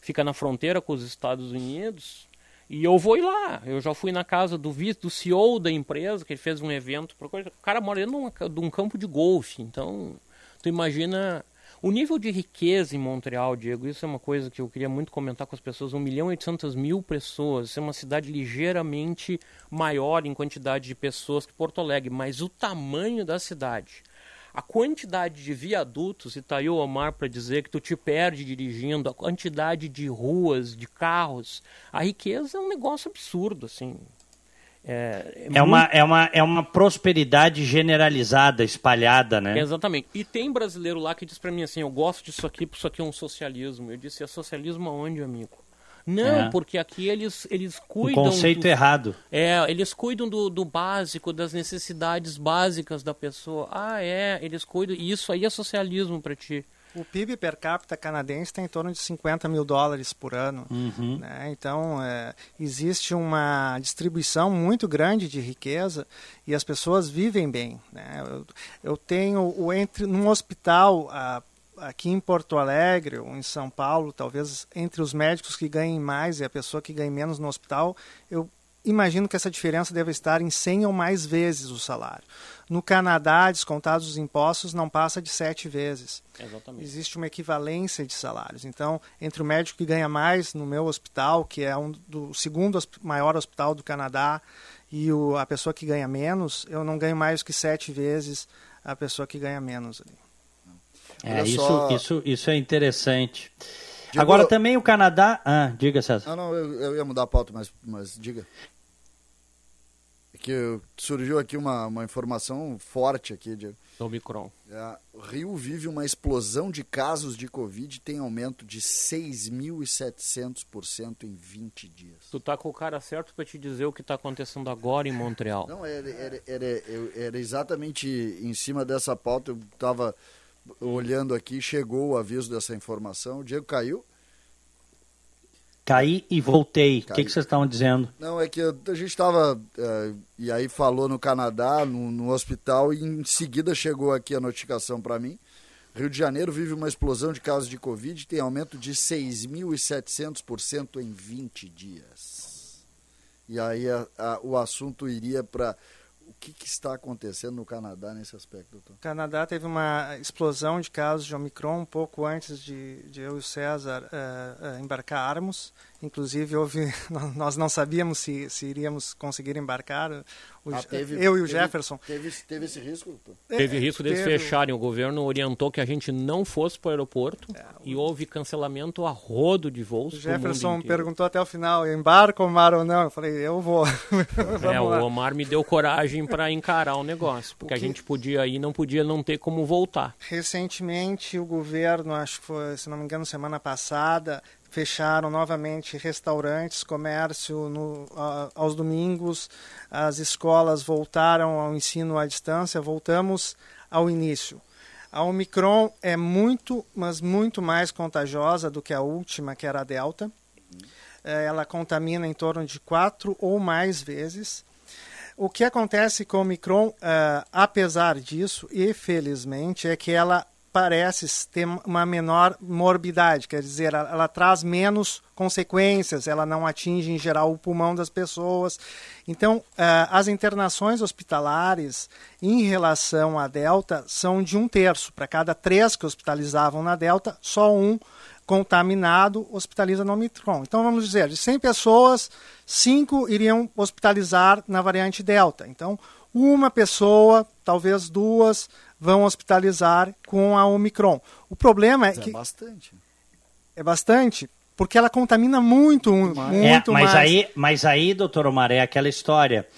fica na fronteira com os Estados Unidos. E eu vou ir lá. Eu já fui na casa do vice, do CEO da empresa, que ele fez um evento. O cara mora dentro de um campo de golfe. Então, tu imagina o nível de riqueza em Montreal, Diego, isso é uma coisa que eu queria muito comentar com as pessoas. 1 milhão e 800 mil pessoas. Isso é uma cidade ligeiramente maior em quantidade de pessoas que Porto Alegre, mas o tamanho da cidade. A quantidade de viadutos, e tá aí o Omar para dizer que tu te perde dirigindo, a quantidade de ruas, de carros, a riqueza é um negócio absurdo, assim. É, é, uma, é, uma, é uma prosperidade generalizada, espalhada, né? Exatamente. E tem brasileiro lá que diz para mim assim: eu gosto disso aqui, porque isso aqui é um socialismo. Eu disse: é socialismo aonde, amigo? Não, é. porque aqui eles, eles cuidam. Um conceito do, errado. É, eles cuidam do, do básico, das necessidades básicas da pessoa. Ah, é, eles cuidam. E isso aí é socialismo para ti. O PIB per capita canadense está em torno de 50 mil dólares por ano. Uhum. Né? Então, é, existe uma distribuição muito grande de riqueza e as pessoas vivem bem. Né? Eu, eu, tenho o entre num hospital a, aqui em Porto Alegre ou em São Paulo, talvez entre os médicos que ganhem mais e a pessoa que ganhe menos no hospital, eu imagino que essa diferença deve estar em 100 ou mais vezes o salário. No Canadá, descontados os impostos, não passa de sete vezes. Exatamente. Existe uma equivalência de salários. Então, entre o médico que ganha mais no meu hospital, que é um do segundo maior hospital do Canadá, e o, a pessoa que ganha menos, eu não ganho mais que sete vezes a pessoa que ganha menos. É, isso, só... isso, isso é interessante. Digo, Agora também o Canadá. Ah, diga, César. Ah, não, eu, eu ia mudar a pauta, mas, mas diga que surgiu aqui uma, uma informação forte aqui, de Omicron. É, Rio vive uma explosão de casos de Covid tem aumento de 6.700% em 20 dias. Tu tá com o cara certo para te dizer o que está acontecendo agora em Montreal. Não, era, era, era, era, exatamente em cima dessa pauta, eu estava olhando aqui, chegou o aviso dessa informação, o Diego caiu. Caí e voltei. O que, que vocês estavam dizendo? Não, é que a gente estava. Uh, e aí falou no Canadá, no, no, hospital, e em seguida chegou aqui a notificação para mim. Rio de Janeiro vive uma explosão de casos de Covid, tem aumento de 6.700% em 20 dias. E aí a, a, o assunto iria para que, que, está acontecendo no Canadá nesse aspecto, doutor? O Canadá teve uma explosão de casos de Omicron um pouco antes de, de eu e o César uh, uh, embarcarmos. Inclusive, houve, nós não sabíamos se, se iríamos conseguir embarcar. O, ah, teve, eu e o teve, Jefferson. Teve, teve esse risco? É, teve risco deles teve... fecharem. O governo orientou que a gente não fosse para o aeroporto é, e houve cancelamento a rodo de voos. O Jefferson perguntou até o final: embarco, Omar ou não? Eu falei: eu vou. é, o Omar me deu coragem para encarar o negócio, porque o que... a gente podia ir não podia não ter como voltar. Recentemente, o governo, acho que foi, se não me engano, semana passada, fecharam novamente restaurantes, comércio no, aos domingos, as escolas voltaram ao ensino à distância, voltamos ao início. A Omicron é muito, mas muito mais contagiosa do que a última, que era a Delta. É, ela contamina em torno de quatro ou mais vezes. O que acontece com a Omicron, uh, apesar disso, e felizmente, é que ela parece ter uma menor morbidade, quer dizer, ela, ela, traz menos consequências, ela não atinge em geral o pulmão das pessoas. Então, uh, as internações hospitalares em relação à Delta são de um terço. Para cada três que hospitalizavam na Delta, só um contaminado hospitaliza no Omicron. Então, vamos dizer, de 100 pessoas, 5 iriam hospitalizar na variante Delta. Então, uma pessoa, talvez duas, vão hospitalizar com a Omicron. O problema é mas que. É bastante. É bastante, porque ela contamina muito, muito é, mas mais. Aí, mas aí, doutor Omar, é aquela história.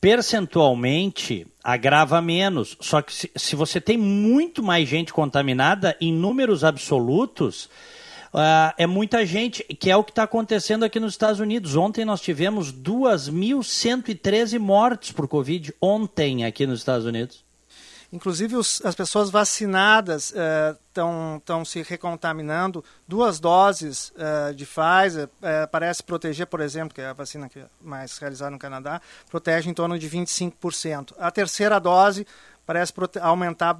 Percentualmente, agrava menos. Só que se, se você tem muito mais gente contaminada, em números absolutos, Uh, é muita gente, que é o que está acontecendo aqui nos Estados Unidos. Ontem nós tivemos 2.113 mortes por Covid, ontem aqui nos Estados Unidos. Inclusive, os, as pessoas vacinadas estão uh, se recontaminando. Duas doses uh, de Pfizer uh, parece proteger, por exemplo, que é a vacina que é mais realizada no Canadá, protege em torno de 25%. A terceira dose parece aumentar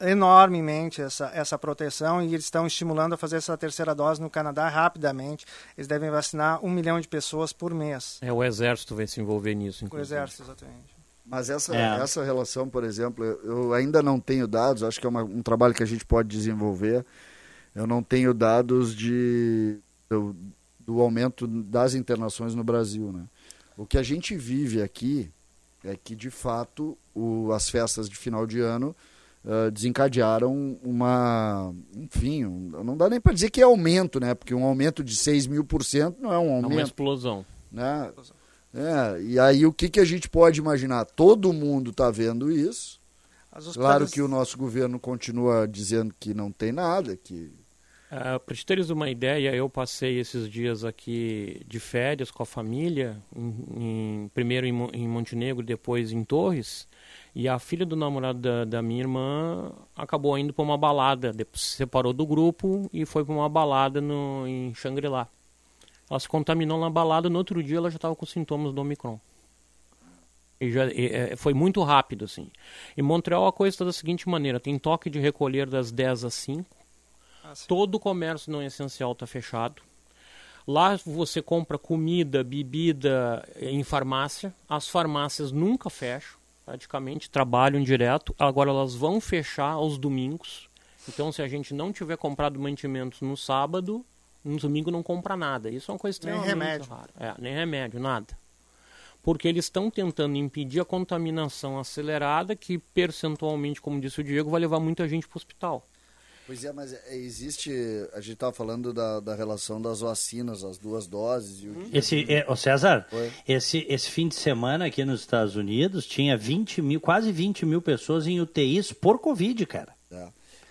enormemente essa, essa proteção e eles estão estimulando a fazer essa terceira dose no Canadá rapidamente. Eles devem vacinar um milhão de pessoas por mês. É, o Exército vai se envolver nisso, inclusive. O Exército, exatamente. Mas essa, é. essa relação, por exemplo, eu ainda não tenho dados, acho que é uma, um trabalho que a gente pode desenvolver. Eu não tenho dados de, do, do aumento das internações no Brasil. Né? O que a gente vive aqui é que, de fato, o, as festas de final de ano uh, desencadearam uma. Enfim, um, não dá nem para dizer que é aumento, né? Porque um aumento de 6 mil por cento não é um aumento. É uma explosão. Né? explosão. É, e aí o que, que a gente pode imaginar? Todo mundo está vendo isso. Claro que o nosso governo continua dizendo que não tem nada, que Uh, Para te teres uma ideia, eu passei esses dias aqui de férias com a família, em, em, primeiro em, em, Montenegro, depois em Torres, e a filha do namorado da, da minha irmã acabou indo para uma balada, depois se separou do grupo e foi para uma balada no, em Xangri-Lá. Ela se contaminou na balada, no outro dia ela já estava com sintomas do Omicron. E já, e, é, foi muito rápido, assim. Em Montreal a coisa está da seguinte maneira, tem toque de recolher das 10 às 5, ah, todo o comércio não essencial está fechado. Lá você compra comida, bebida em farmácia, as farmácias nunca fecham, praticamente trabalham direto, agora elas vão fechar aos domingos. Então, se a gente não tiver comprado mantimentos no sábado, no domingo não compra nada. Isso é uma coisa extremamente nem remédio. rara. É, nem remédio, nada. Porque eles estão tentando impedir a contaminação acelerada, que percentualmente, como disse o Diego, vai levar muita gente para o hospital. Pois é, mas é, existe. A gente estava falando da, da relação das vacinas, as duas doses. E o... Esse, é, o César, esse, esse fim de semana aqui nos Estados Unidos tinha 20 mil, quase 20 mil pessoas em UTIs por Covid, cara.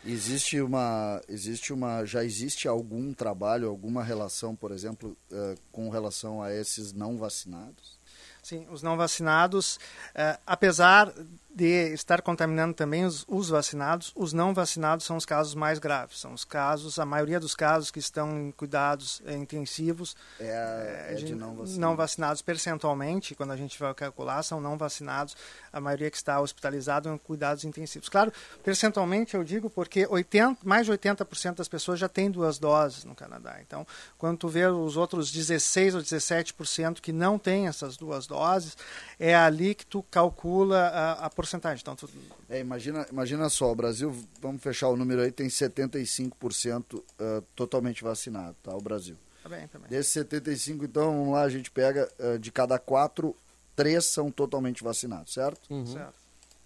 Existe uma, existe uma, já existe algum trabalho, alguma relação, por exemplo, uh, com relação a esses não vacinados? Sim, os não vacinados, uh, apesar de estar contaminando também os, os, vacinados. Os não vacinados são os casos mais graves. São os casos, a maioria dos casos que estão em cuidados é, intensivos. É, é de, não, vacinados. não vacinados percentualmente, quando a gente vai calcular, são não vacinados. A maioria que está hospitalizado em cuidados intensivos. Claro, percentualmente eu digo porque 80, mais de 80% das pessoas já têm duas doses no Canadá. Então, quando tu vê os outros 16 ou 17% que não têm essas duas doses, é ali que tu calcula a, a porcentagem. Então, tu... é, imagina, imagina só, o Brasil, vamos fechar o número aí, tem 75% uh, ah, totalmente vacinado, tá? O Brasil. Tá bem, tá bem. Desses 75, então, vamos lá, a gente pega uh, de cada quatro, três são totalmente vacinados, certo? Uhum. Certo.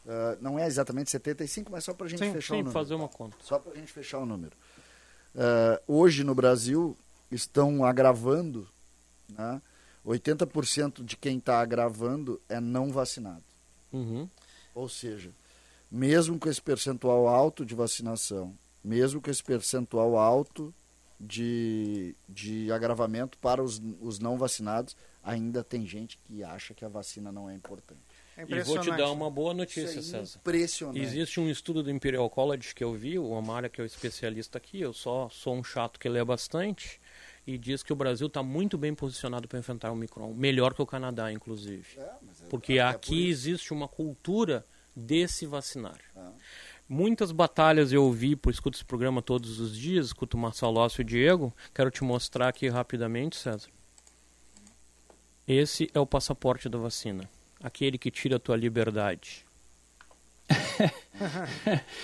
Uh, não é exatamente 75, mas só para a gente sim, fechar sim, o número. fazer uma conta. Só para a gente fechar o número. hoje no Brasil estão agravando, né? 80% de quem está agravando é não vacinado. Uhum. Ou seja, mesmo com esse percentual alto de vacinação, mesmo com esse percentual alto de, de agravamento para os, os não vacinados, ainda tem gente que acha que a vacina não é importante. É e vou te dar uma boa notícia, é César. Impressionante. Existe um estudo do Imperial College que eu vi, o Amara, que é o especialista aqui, eu só sou um chato que lê bastante, e diz que o Brasil está muito bem posicionado para enfrentar o Micron, melhor que o Canadá, inclusive. É, é, Porque é aqui por existe uma cultura de se vacinar. É. Muitas batalhas eu ouvi, por escuto esse programa todos os dias, escuto o Marcelo e o Diego. Quero te mostrar aqui rapidamente, César. Esse é o passaporte da vacina. Aquele que tira a tua liberdade.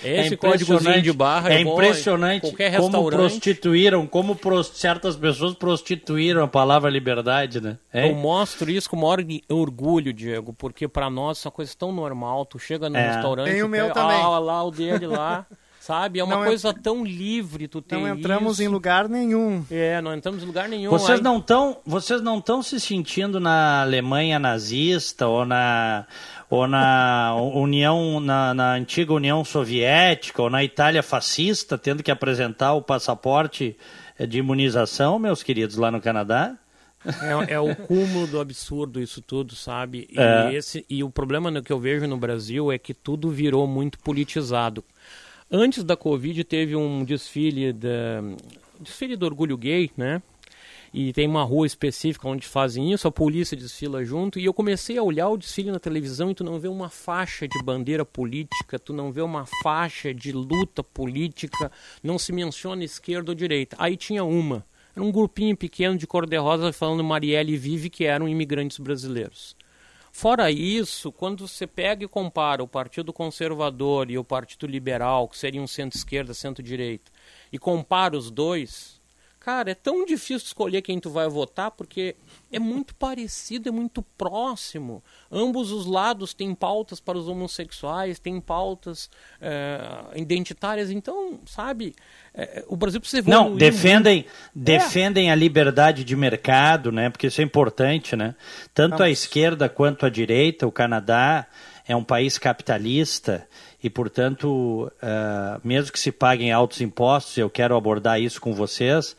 Esse é códigozinho de barra é, é impressionante qualquer como prostituíram, como pro, certas pessoas prostituíram a palavra liberdade, né? É? Eu mostro isso com o maior orgulho, Diego, porque para nós é uma coisa tão normal. Tu chega no é. restaurante, tem o meu pega, também. Ah, lá o dele lá. Sabe? É uma não coisa tão livre tu ter Não entramos isso. em lugar nenhum. É, não entramos em lugar nenhum. Vocês aí... não estão, vocês não estão se sentindo na Alemanha nazista ou na ou na União, na, na, antiga União Soviética, ou na Itália fascista, tendo que apresentar o passaporte eh, de imunização, meus queridos, lá no Canadá? É, é o cúmulo do absurdo isso tudo, sabe? E, é. esse, e o problema que eu vejo no Brasil é que tudo virou muito politizado. Antes da Covid teve um desfile, da, desfile do orgulho gay, né? E tem uma rua específica onde fazem isso, a polícia desfila junto, e eu comecei a olhar o desfile na televisão e tu não vê uma faixa de bandeira política, tu não vê uma faixa de luta política, não se menciona esquerda ou direita. Aí tinha uma, era um grupinho pequeno de cor-de-rosa falando Marielle Vive, que eram imigrantes brasileiros. Fora isso, quando você pega e compara o Partido Conservador e o Partido Liberal, que seriam centro-esquerda, centro-direita, e compara os dois, Cara, é tão difícil escolher quem tu vai votar porque é muito parecido, é muito próximo. Ambos os lados têm pautas para os homossexuais, têm pautas é, identitárias. Então, sabe, é, o Brasil precisa evoluir. Não, defendem, muito. defendem é. a liberdade de mercado, né? Porque isso é importante, né? Tanto Vamos. a esquerda quanto a direita, o Canadá é um país capitalista e, portanto, uh, mesmo que se paguem altos impostos, eu quero abordar isso com vocês,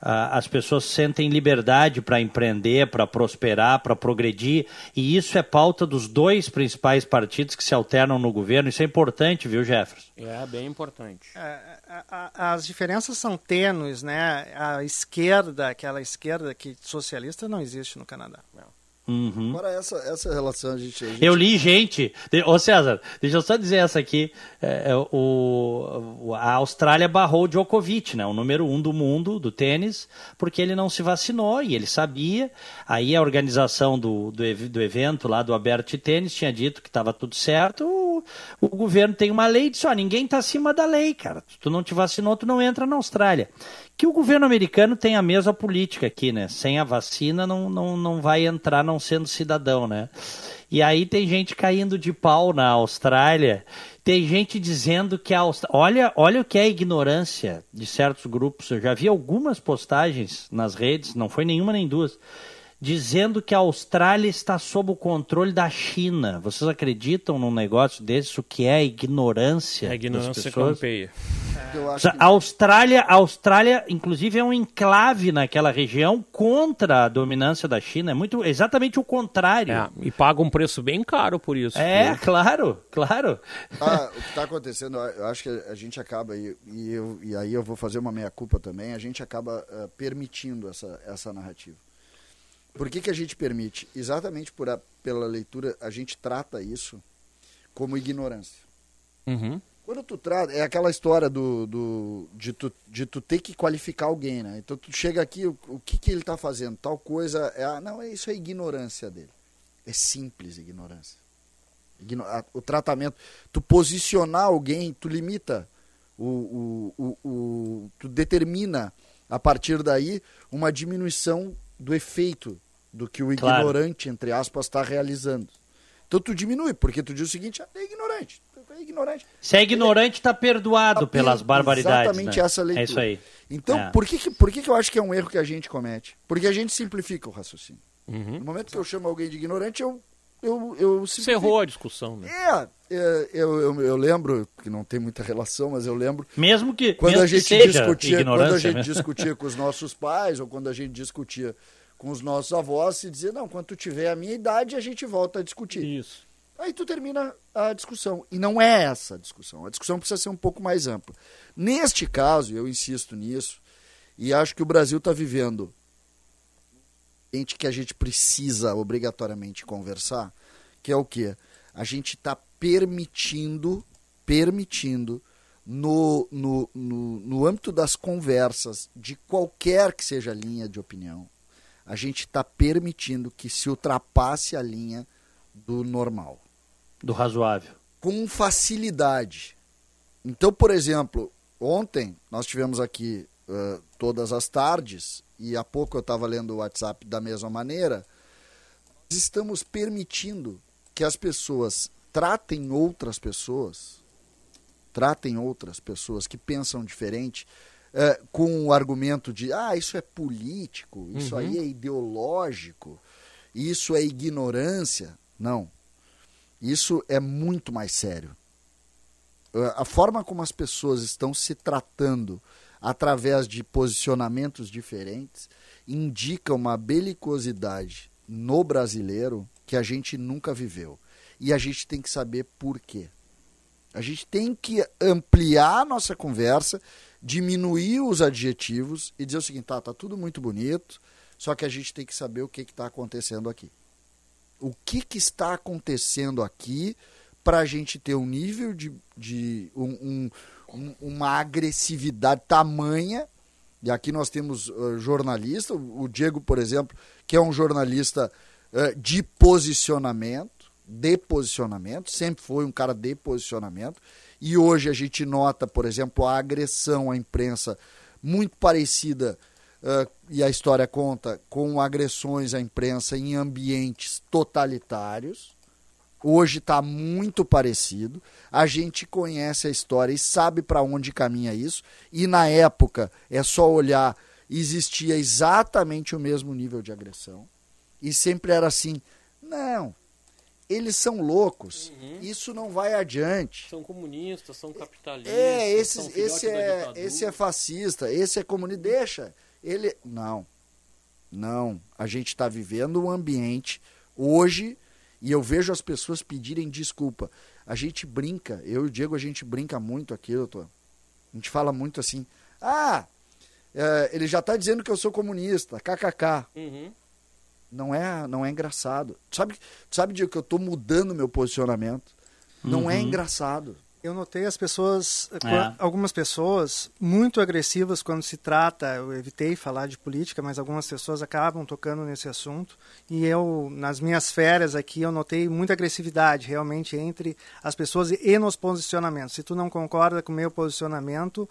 uh, as pessoas sentem liberdade para empreender, para prosperar, para progredir, e isso é pauta dos dois principais partidos que se alternam no governo. Isso é importante, viu, Jefferson? É, bem importante. É, as diferenças são tênues, né? A esquerda, aquela esquerda que socialista, não existe no Canadá. Não. Uhum. Agora, essa, essa relação a gente, a gente, Eu li gente. Ô César, deixa eu só dizer essa aqui. É, é, o, a Austrália barrou o Djokovic, né, o número um do mundo do tênis, porque ele não se vacinou e ele sabia. Aí a organização do, do, do evento lá do Aberto Tênis tinha dito que estava tudo certo. O, o, governo tem uma lei e disse: ó, ninguém está acima da lei, cara. Tu não te vacinou, tu não entra na Austrália que o governo americano tem a mesma política aqui, né? Sem a vacina não, não, não vai entrar não sendo cidadão, né? E aí tem gente caindo de pau na Austrália, tem gente dizendo que a Austrália... Olha, olha o que é a ignorância de certos grupos. Eu já vi algumas postagens nas redes, não foi nenhuma nem duas, dizendo que a Austrália está sob o controle da China. Vocês acreditam num negócio desse? O que é a ignorância? A ignorância das pessoas? campeia. Eu acho. A Austrália, a Austrália, inclusive, é um enclave naquela região contra a dominância da China. É muito exatamente o contrário. É, e paga um preço bem caro por isso. É, né? claro, claro. Ah, o que está acontecendo, eu acho que a gente acaba, e, e, eu, e aí eu vou fazer uma meia-culpa também, a gente acaba uh, permitindo essa, essa narrativa. Por que, que a gente permite? Exatamente por a, pela leitura, a gente trata isso como ignorância. Uhum. Quando tu trata, é aquela história do, do de, tu, de tu ter que qualificar alguém, né? Então tu chega aqui, o, o que, que ele está fazendo? Tal coisa, é, ah, não, isso é ignorância dele. É simples ignorância. Igno, a, o tratamento, tu posicionar alguém, tu limita, o, o, o, o, tu determina a partir daí uma diminuição do efeito do que o ignorante, claro. entre aspas, está realizando. Então tu diminui, porque tu diz o seguinte, ah, é ignorante, é ignorante. Se é ignorante, está perdoado tá pelas barbaridades. Exatamente né? essa leitura. É isso aí. Então, é. por, que, que, por que, que eu acho que é um erro que a gente comete? Porque a gente simplifica o raciocínio. Uhum. No momento que eu chamo alguém de ignorante, eu eu, eu Você errou a discussão, né? É, é eu, eu, eu, lembro, que não tem muita relação, mas eu lembro. Mesmo que. Quando mesmo a gente que discutia, quando a gente discutia com os nossos pais, ou quando a gente discutia com os nossos avós, se dizia, não, quando tu tiver a minha idade, a gente volta a discutir. Isso. Aí tu termina a discussão. E não é essa a discussão. A discussão precisa ser um pouco mais ampla. Neste caso, eu insisto nisso, e acho que o Brasil está vivendo gente que a gente precisa obrigatoriamente conversar, que é o quê? A gente está permitindo, permitindo, no, no, no, no âmbito das conversas, de qualquer que seja a linha de opinião, a gente está permitindo que se ultrapasse a linha do normal. Do razoável. Com facilidade. Então, por exemplo, ontem nós tivemos aqui uh, todas as tardes, e há pouco eu estava lendo o WhatsApp da mesma maneira, estamos permitindo que as pessoas tratem outras pessoas, tratem outras pessoas que pensam diferente, uh, com o argumento de, ah, isso é político, isso uhum. aí é ideológico, isso é ignorância. Não. Isso é muito mais sério. A forma como as pessoas estão se tratando através de posicionamentos diferentes indica uma belicosidade no brasileiro que a gente nunca viveu. E a gente tem que saber por quê. A gente tem que ampliar a nossa conversa, diminuir os adjetivos e dizer o seguinte: tá, tá tudo muito bonito, só que a gente tem que saber o que está acontecendo aqui o que, que está acontecendo aqui para a gente ter um nível de, de um, um, uma agressividade tamanha. E aqui nós temos uh, jornalista, o Diego, por exemplo, que é um jornalista uh, de posicionamento, de posicionamento, sempre foi um cara de posicionamento. E hoje a gente nota, por exemplo, a agressão à imprensa muito parecida uh, e a história conta, com agressões à imprensa em ambientes totalitários. Hoje está muito parecido. A gente conhece a história e sabe para onde caminha isso. E na época, é só olhar, existia exatamente o mesmo nível de agressão. E sempre era assim: não, eles são loucos, uhum. isso não vai adiante. São comunistas, são capitalistas. É, esse, esse, é, esse é fascista, esse é comunista. Deixa. Ele. Não. Não. A gente está vivendo um ambiente hoje e eu vejo as pessoas pedirem desculpa. A gente brinca, eu e o Diego, a gente brinca muito aqui, doutor. A gente fala muito assim. Ah, é, ele já está dizendo que eu sou comunista, kkk. Uhum. Não é, não é engraçado. Sabe, sabe Diego, que eu estou mudando meu posicionamento? Não é uhum. é engraçado. Eu notei as pessoas, é. algumas pessoas muito agressivas quando se trata, eu evitei falar de política, mas algumas pessoas acabam tocando nesse assunto. E eu, nas minhas férias aqui, eu notei muita agressividade realmente entre as pessoas e nos posicionamentos. Se tu não concorda com o meu posicionamento,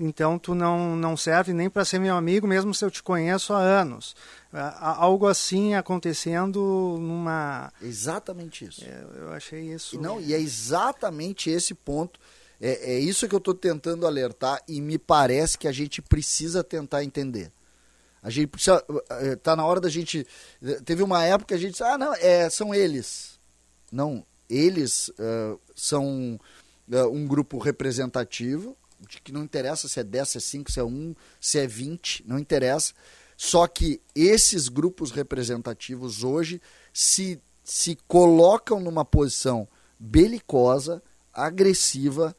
então tu não, não serve nem para ser meu amigo, mesmo se eu te conheço há anos. Algo assim acontecendo numa. Exatamente isso. É, eu achei isso. E não, e é exatamente esse ponto. É, é isso que eu estou tentando alertar e me parece que a gente precisa tentar entender. A gente precisa. Está na hora da gente. Teve uma época que a gente disse, ah, não, é, são eles. Não, eles uh, são uh, um grupo representativo de que não interessa se é 10, se é 5, se é 1, se é 20, não interessa. Só que esses grupos representativos hoje se, se colocam numa posição belicosa, agressiva,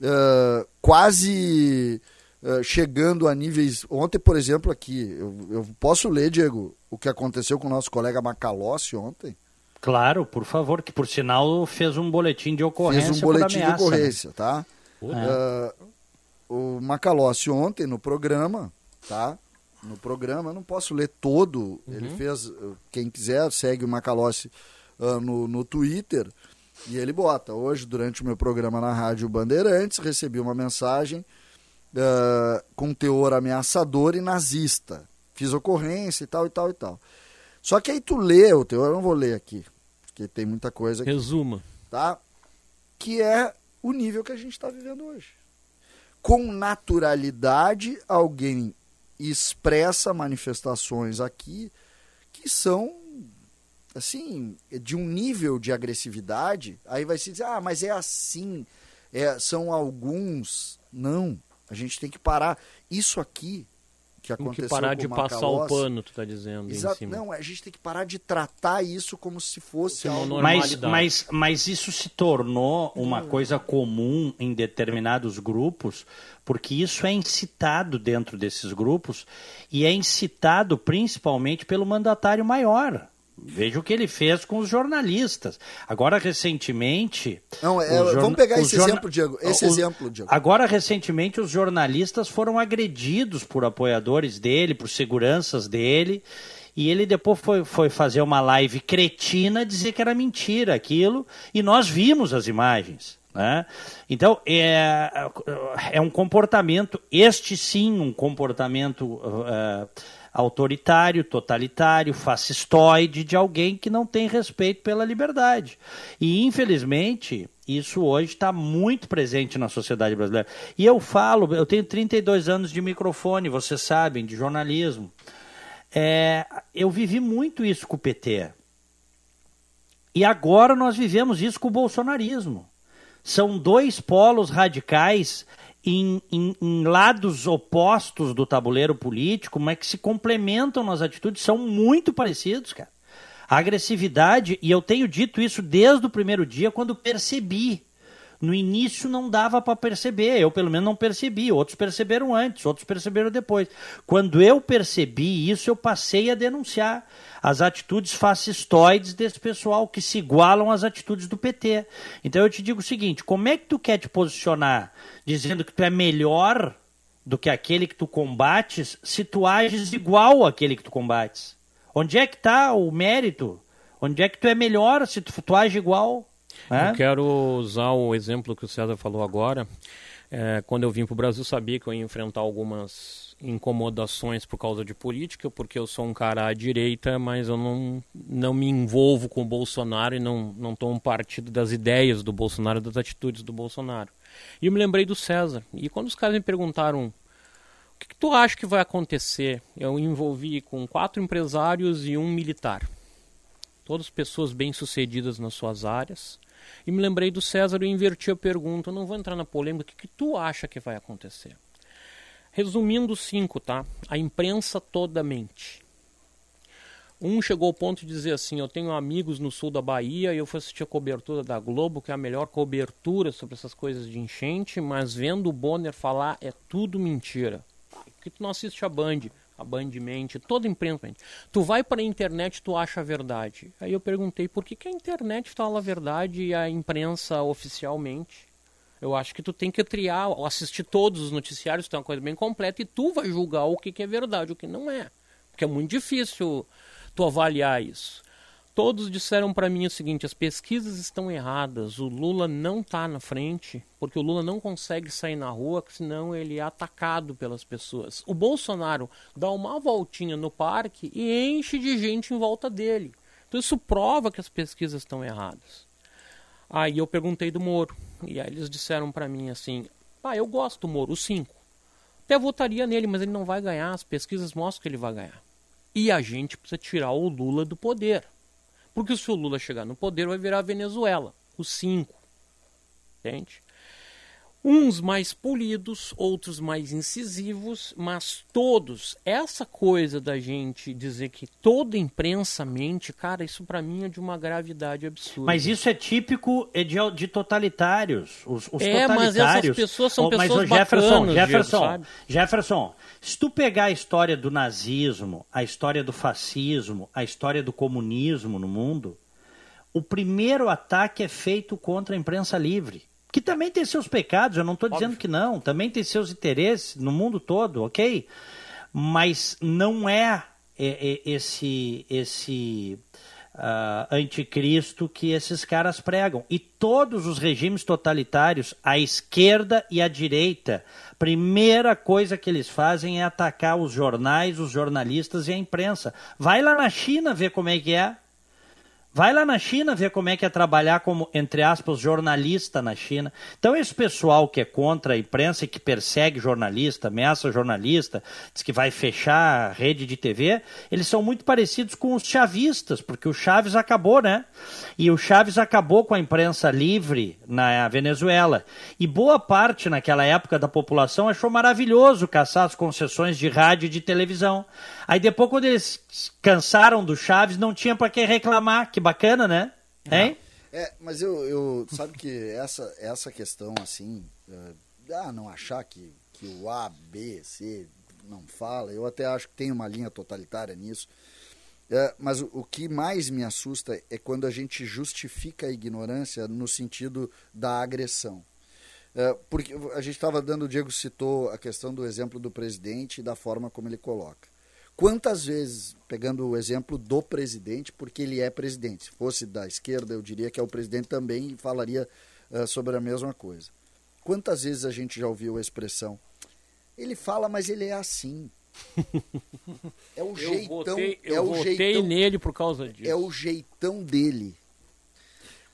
uh, quase uh, chegando a níveis. Ontem, por exemplo, aqui, eu, eu, posso ler, Diego, o que aconteceu com o nosso colega Macalossi ontem? Claro, por favor, que por sinal fez um boletim de ocorrência. Fez um boletim ameaça, de né? ocorrência, né? tá? Uh, o Macalossi ontem no programa, tá? No programa, eu não posso ler todo. Uhum. Ele fez, quem quiser, segue o Macalossi uh, no, no Twitter. E ele bota: hoje, durante o meu programa na Rádio Bandeirantes, recebi uma mensagem uh, com teor ameaçador e nazista. Fiz ocorrência e tal, e tal, e tal. Só que aí tu lê o teor, eu não vou ler aqui, porque tem muita coisa aqui. Resuma. Tá? Que é o nível que a gente está vivendo hoje. Com naturalidade, alguém expressa manifestações aqui que são assim de um nível de agressividade aí vai se dizer ah mas é assim é, são alguns. Não a gente tem que parar. Isso aqui que aconteceu tem que parar de passar o pano, tu tá dizendo. Exato. Não, a gente tem que parar de tratar isso como se fosse algo. Mas, mas, mas isso se tornou uma coisa comum em determinados grupos, porque isso é incitado dentro desses grupos e é incitado principalmente pelo mandatário maior. Veja o que ele fez com os jornalistas. Agora, recentemente. Não, é, vamos pegar esse exemplo, Diego. Esse exemplo, Diego. Agora, recentemente, os jornalistas foram agredidos por apoiadores dele, por seguranças dele. E ele depois foi, foi fazer uma live cretina dizer que era mentira aquilo. E nós vimos as imagens. Né? Então, é, é um comportamento, este sim, um comportamento. Uh, autoritário, totalitário, fascistoide de alguém que não tem respeito pela liberdade. E, infelizmente, isso hoje está muito presente na sociedade brasileira. E eu falo, eu tenho 32 anos de microfone, vocês sabem, de jornalismo. É, eu vivi muito isso com o PT. E agora nós vivemos isso com o bolsonarismo. São dois polos radicais em, em, em, lados opostos do tabuleiro político, mas que se complementam nas atitudes, são muito parecidos, cara. A agressividade, e eu tenho dito isso desde o primeiro dia, quando percebi. No início não dava para perceber, eu pelo menos não percebi, outros perceberam antes, outros perceberam depois. Quando eu percebi isso, eu passei a denunciar as atitudes fascistoides desse pessoal que se igualam às atitudes do PT. Então eu te digo o seguinte: como é que tu quer te posicionar dizendo que tu é melhor do que aquele que tu combates se tu ages igual àquele que tu combates? Onde é que está o mérito? Onde é que tu é melhor se tu, tu age igual? É? Eu quero usar o exemplo que o César falou agora. É, quando eu vim para o Brasil, sabia que eu ia enfrentar algumas incomodações por causa de política, porque eu sou um cara à direita, mas eu não, não me envolvo com o Bolsonaro e não, não um partido das ideias do Bolsonaro, das atitudes do Bolsonaro. E eu me lembrei do César. E quando os caras me perguntaram o que, que tu acha que vai acontecer, eu envolvi com quatro empresários e um militar. Todas pessoas bem-sucedidas nas suas áreas. E me lembrei do César e inverti a pergunta. Eu não vou entrar na polêmica. O que, que tu acha que vai acontecer? Resumindo cinco, tá? A imprensa toda mente. Um chegou ao ponto de dizer assim: Eu tenho amigos no sul da Bahia e eu fui assistir a cobertura da Globo, que é a melhor cobertura sobre essas coisas de enchente, mas vendo o Bonner falar é tudo mentira. Porque tu não assiste a Band, a Band mente, toda imprensa mente. Tu vai para a internet tu acha a verdade. Aí eu perguntei: por que, que a internet fala a verdade e a imprensa oficialmente? Eu acho que tu tem que triar, assistir todos os noticiários, tem uma coisa bem completa, e tu vai julgar o que, que é verdade, o que não é. Porque é muito difícil tu avaliar isso. Todos disseram para mim o seguinte: as pesquisas estão erradas, o Lula não está na frente, porque o Lula não consegue sair na rua, senão ele é atacado pelas pessoas. O Bolsonaro dá uma voltinha no parque e enche de gente em volta dele. Então isso prova que as pesquisas estão erradas. Aí eu perguntei do Moro. E aí eles disseram para mim assim: ah, eu gosto do Moro, o 5. Até votaria nele, mas ele não vai ganhar. As pesquisas mostram que ele vai ganhar. E a gente precisa tirar o Lula do poder. Porque se o Lula chegar no poder, vai virar a Venezuela, o 5. Entende? Uns mais polidos, outros mais incisivos, mas todos, essa coisa da gente dizer que toda imprensa mente, cara, isso para mim é de uma gravidade absurda. Mas isso é típico de, de totalitários. Os, os é, totalitários. mas essas pessoas são oh, pessoas mas, Jefferson, bacanas, Jefferson, Diego, Jefferson, se tu pegar a história do nazismo, a história do fascismo, a história do comunismo no mundo, o primeiro ataque é feito contra a imprensa livre que também tem seus pecados, eu não estou dizendo que não, também tem seus interesses no mundo todo, ok? Mas não é, é, é esse esse uh, anticristo que esses caras pregam. E todos os regimes totalitários, a esquerda e a direita, primeira coisa que eles fazem é atacar os jornais, os jornalistas e a imprensa. Vai lá na China ver como é que é. Vai lá na China ver como é que é trabalhar como, entre aspas, jornalista na China. Então, esse pessoal que é contra a imprensa e que persegue jornalista, ameaça jornalista, diz que vai fechar a rede de TV, eles são muito parecidos com os chavistas, porque o Chaves acabou, né? E o Chaves acabou com a imprensa livre na Venezuela. E boa parte, naquela época, da população achou maravilhoso caçar as concessões de rádio e de televisão. Aí depois, quando eles cansaram do Chaves, não tinha para que reclamar. Que bacana, né? Hein? É, mas eu, eu sabe que essa, essa questão assim, uh, ah, não achar que, que o A, B, C não fala, eu até acho que tem uma linha totalitária nisso. É, mas o, o, que mais me assusta é quando a gente justifica a ignorância no sentido da agressão. É, porque a gente estava dando, o Diego citou a questão do exemplo do presidente e da forma como ele coloca. Quantas vezes, pegando o exemplo do presidente, porque ele é presidente, se fosse da esquerda, eu diria que é o presidente também e falaria uh, sobre a mesma coisa. Quantas vezes a gente já ouviu a expressão? Ele fala, mas ele é assim. É o eu jeitão. Votei, eu é o votei jeitão, nele por causa disso. É o jeitão dele.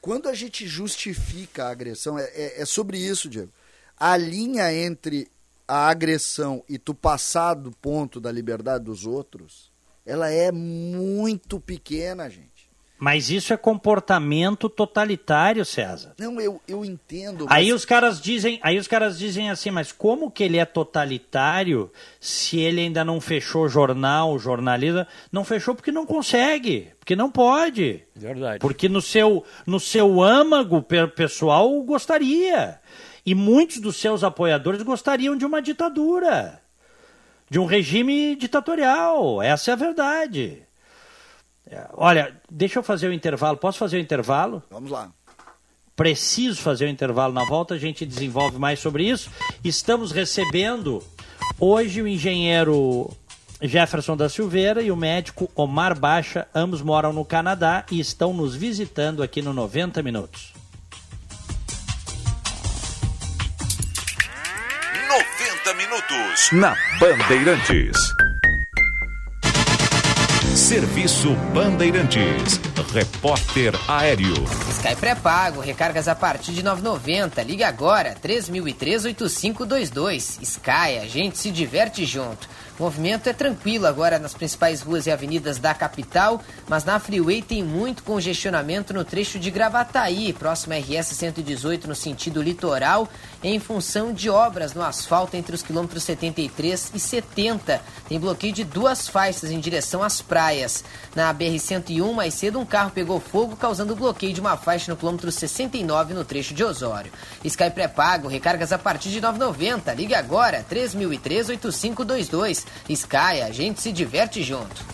Quando a gente justifica a agressão, é, é, é sobre isso, Diego. A linha entre a agressão e tu passar do ponto da liberdade dos outros, ela é muito pequena, gente. Mas isso é comportamento totalitário, César. Não, eu, eu entendo. Mas... Aí os caras dizem, aí os caras dizem assim, mas como que ele é totalitário se ele ainda não fechou jornal, jornalista? Não fechou porque não consegue, porque não pode. Verdade. Porque no seu no seu âmago pessoal gostaria. E muitos dos seus apoiadores gostariam de uma ditadura, de um regime ditatorial. Essa é a verdade. É, olha, deixa eu fazer o intervalo. Posso fazer o intervalo? Vamos lá. Preciso fazer o intervalo na volta, a gente desenvolve mais sobre isso. Estamos recebendo hoje o engenheiro Jefferson da Silveira e o médico Omar Baixa, ambos moram no Canadá e estão nos visitando aqui no 90 Minutos. 90 minutos na Bandeirantes. Serviço Bandeirantes. Repórter Aéreo. Sky pré-pago, recargas a partir de 9,90. Liga agora, 3003-8522. Sky, a gente se diverte junto. O movimento é tranquilo agora nas principais ruas e avenidas da capital, mas na Freeway tem muito congestionamento no trecho de Gravataí, próximo à RS 118 no sentido litoral, em função de obras no asfalto entre os quilômetros 73 e 70. Tem bloqueio de duas faixas em direção às praias. Na BR-101, mais cedo, um carro pegou fogo, causando bloqueio de uma faixa no quilômetro 69 no trecho de Osório. Sky pré-pago, recargas a partir de 9,90. Ligue agora, 3003-8522. Sky, a gente se diverte junto.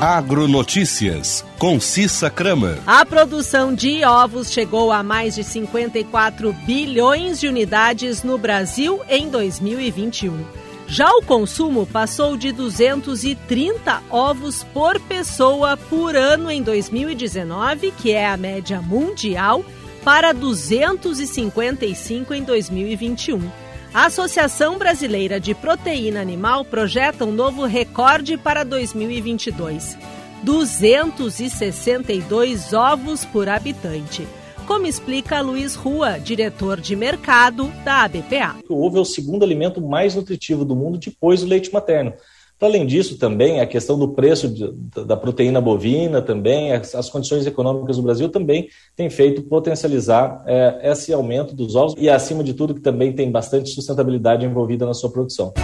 Agronotícias, com Cissa Kramer. A produção de ovos chegou a mais de 54 bilhões de unidades no Brasil em 2021. Já o consumo passou de 230 ovos por pessoa por ano em 2019, que é a média mundial, para 255 em 2021. A Associação Brasileira de Proteína Animal projeta um novo recorde para 2022: 262 ovos por habitante. Como explica Luiz Rua, diretor de mercado da ABPA. O ovo é o segundo alimento mais nutritivo do mundo depois do leite materno. Além disso, também a questão do preço de, da proteína bovina, também as, as, condições econômicas do Brasil também tem feito potencializar é, esse aumento dos ovos e, acima de tudo, que também tem bastante sustentabilidade envolvida na sua produção.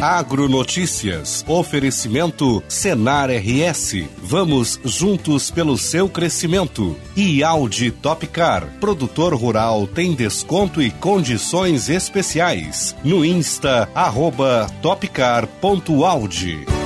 Agronotícias. Oferecimento Senar RS. Vamos juntos pelo seu crescimento. E Audi Topcar. Produtor rural tem desconto e condições especiais. No Insta, arroba topcar.audi.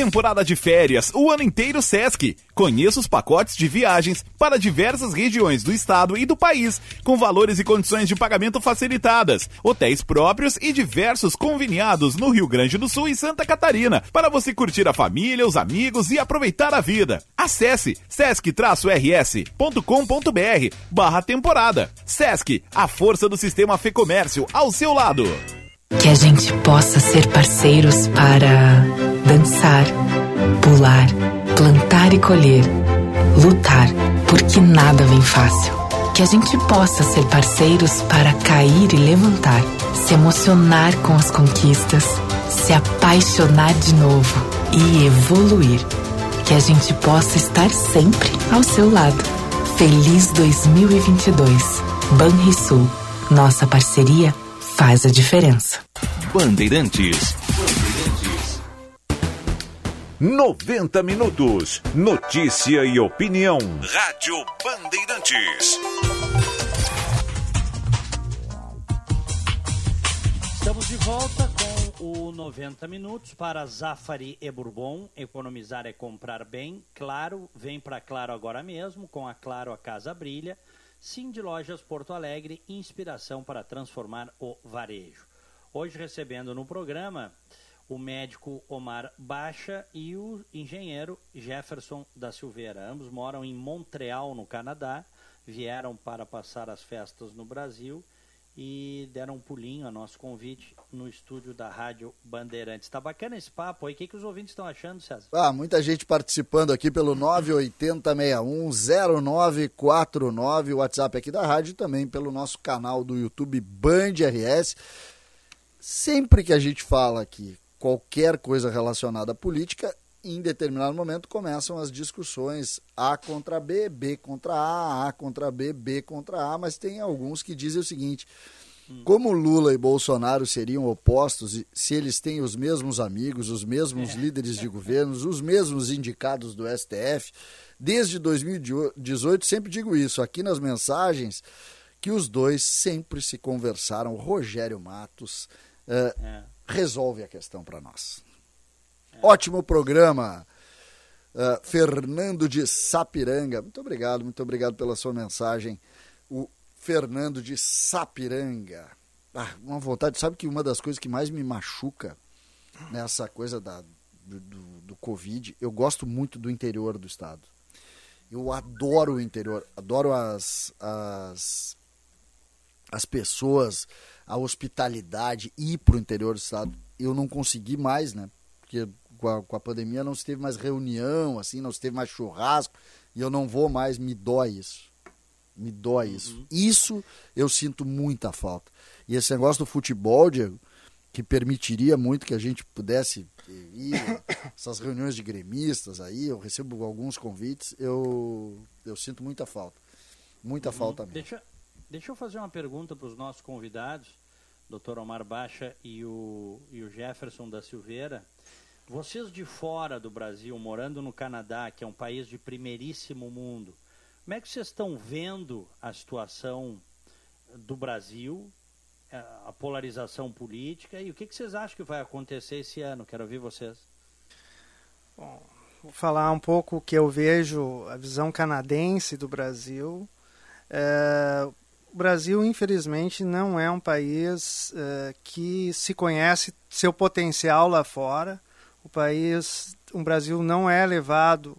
Temporada de férias, o ano inteiro Sesc. Conheça os pacotes de viagens para diversas regiões do estado e do país, com valores e condições de pagamento facilitadas, hotéis próprios e diversos conveniados no Rio Grande do Sul e Santa Catarina, para você curtir a família, os amigos e aproveitar a vida. Acesse sesc-rs.com.br barra temporada. Sesc, a força do sistema Fê Comércio ao seu lado. Que a gente possa ser parceiros para dançar, pular, plantar e colher, lutar, porque nada vem fácil. Que a gente possa ser parceiros para cair e levantar, se emocionar com as conquistas, se apaixonar de novo e evoluir. Que a gente possa estar sempre ao seu lado. Feliz 2022. Banrisul. Nossa parceria faz a diferença. Bandeirantes. 90 minutos. Notícia e opinião. Rádio Bandeirantes. Estamos de volta com o 90 minutos para Zafari e Bourbon. Economizar é comprar bem. Claro, vem para Claro agora mesmo. Com a Claro a casa brilha. Sim de Lojas Porto Alegre, inspiração para transformar o varejo. Hoje recebendo no programa o médico Omar Baixa e o engenheiro Jefferson da Silveira. Ambos moram em Montreal, no Canadá, vieram para passar as festas no Brasil e deram um pulinho a nosso convite no estúdio da Rádio Bandeirantes. Tá bacana esse papo aí. O que, que os ouvintes estão achando, César? Ah, muita gente participando aqui pelo 980610949, o WhatsApp aqui da rádio e também pelo nosso canal do YouTube Band RS. Sempre que a gente fala aqui qualquer coisa relacionada à política, em determinado momento começam as discussões A contra B, B contra A, A contra B, B contra A, mas tem alguns que dizem o seguinte: como Lula e Bolsonaro seriam opostos se eles têm os mesmos amigos, os mesmos é. líderes de governos, os mesmos indicados do STF, desde 2018 sempre digo isso aqui nas mensagens que os dois sempre se conversaram. Rogério Matos uh, é. resolve a questão para nós. Ótimo programa. Uh, Fernando de Sapiranga. Muito obrigado, muito obrigado pela sua mensagem. O Fernando de Sapiranga. Ah, uma vontade, sabe que uma das coisas que mais me machuca nessa coisa da, do, do, do Covid, eu gosto muito do interior do estado. Eu adoro o interior, adoro as, as, as pessoas, a hospitalidade, ir para o interior do estado. Eu não consegui mais, né? Porque com a, com a pandemia não se teve mais reunião, assim, não se teve mais churrasco, e eu não vou mais, me dói isso. Me dói uhum. isso. Isso eu sinto muita falta. E esse negócio do futebol, Diego, que permitiria muito que a gente pudesse ir, essas reuniões de gremistas aí, eu recebo alguns convites, eu, eu sinto muita falta. Muita uhum. falta mesmo. Deixa, Deixa eu fazer uma pergunta para os nossos convidados, Dr. Omar Baixa e o, e o Jefferson da Silveira. Vocês de fora do Brasil, morando no Canadá, que é um país de primeiríssimo mundo, como é que vocês estão vendo a situação do Brasil, a polarização política e o que, que vocês acham que vai acontecer esse ano? Quero ouvir vocês. Bom, vou falar um pouco o que eu vejo, a visão canadense do Brasil. É, o Brasil, infelizmente, não é um país é, que se conhece seu potencial lá fora. O país, o Brasil não é levado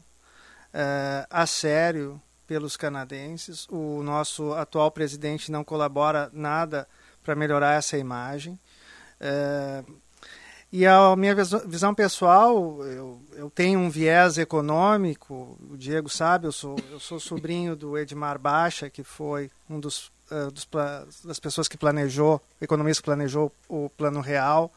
é, a sério pelos canadenses. O nosso atual presidente não colabora nada para melhorar essa imagem. É, e a minha visão pessoal, eu, eu tenho um viés econômico, o Diego sabe, eu sou, eu sou sobrinho do Edmar Baixa, que foi um dos, uh, dos das pessoas que planejou, economista que planejou o Plano Real.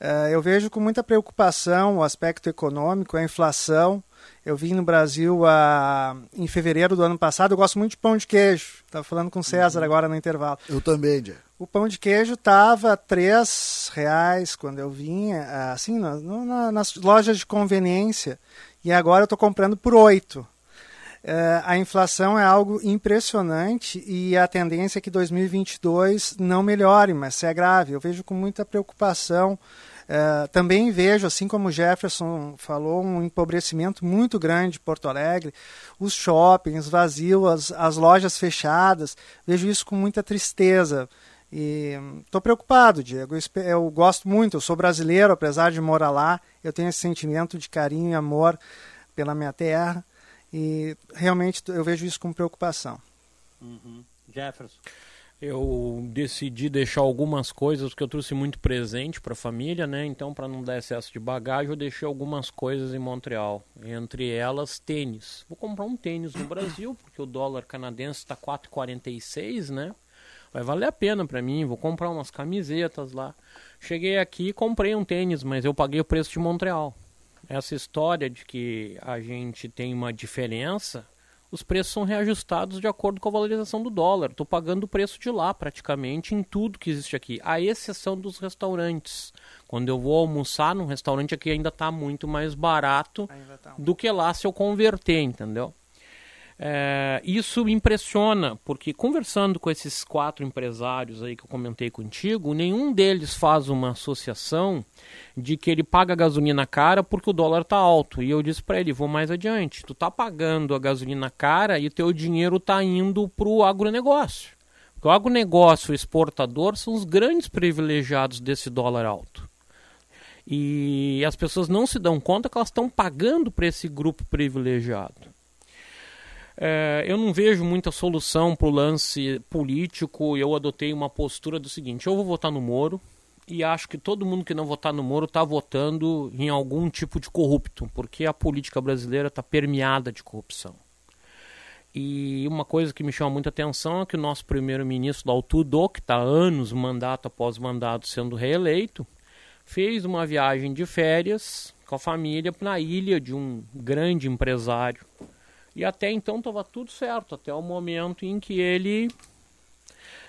Uh, eu vejo com muita preocupação o aspecto econômico, a inflação. Eu vim no Brasil a, em fevereiro do ano passado, eu gosto muito de pão de queijo. Estava falando com o César uhum. agora no intervalo. Eu também, Diego. O pão de queijo estava três reais quando eu vinha, assim, na, na, nas lojas de conveniência. E agora eu estou comprando por oito. É, a inflação é algo impressionante e a tendência é que 2022 não melhore, mas se agrave. Eu vejo com muita preocupação. É, também vejo, assim como o Jefferson falou, um empobrecimento muito grande de Porto Alegre, os shoppings vazios, as, as lojas fechadas. Vejo isso com muita tristeza. E estou preocupado, Diego. Eu, gosto muito, eu sou brasileiro, apesar de morar lá, eu tenho esse sentimento de carinho e amor pela minha terra. E realmente eu vejo isso com preocupação. Uhum. Jefferson. Eu decidi deixar algumas coisas que eu trouxe muito presente para a família, né? Então, para não dar excesso de bagagem, eu deixei algumas coisas em Montreal. Entre elas, tênis. Vou comprar um tênis no Brasil, porque o dólar canadense está 4,46, né? vai valer a pena para mim, vou comprar umas camisetas lá. Cheguei aqui e comprei um tênis, mas eu paguei o preço de Montreal. Essa história de que a gente tem uma diferença, os preços são reajustados de acordo com a valorização do dólar. Estou pagando o preço de lá praticamente em tudo que existe aqui, à exceção dos restaurantes. Quando eu vou almoçar num restaurante aqui ainda está muito mais barato tá. do que lá se eu converter, entendeu? É, isso me impressiona, porque conversando com esses quatro empresários aí que eu comentei contigo, nenhum deles faz uma associação de que ele paga a gasolina cara porque o dólar está alto. E eu disse para ele, vou mais adiante, tu tá pagando a gasolina cara e teu dinheiro está indo para o agronegócio. Porque o agronegócio exportador são os grandes privilegiados desse dólar alto. E as pessoas não se dão conta que elas estão pagando para esse grupo privilegiado. É, eu não vejo muita solução para o lance político. Eu adotei uma postura do seguinte: eu vou votar no Moro e acho que todo mundo que não votar no Moro está votando em algum tipo de corrupto, porque a política brasileira está permeada de corrupção. E uma coisa que me chama muita atenção é que o nosso primeiro-ministro, Daltudo, que está anos, mandato após mandato, sendo reeleito, fez uma viagem de férias com a família na ilha de um grande empresário e até então estava tudo certo, até o momento em que ele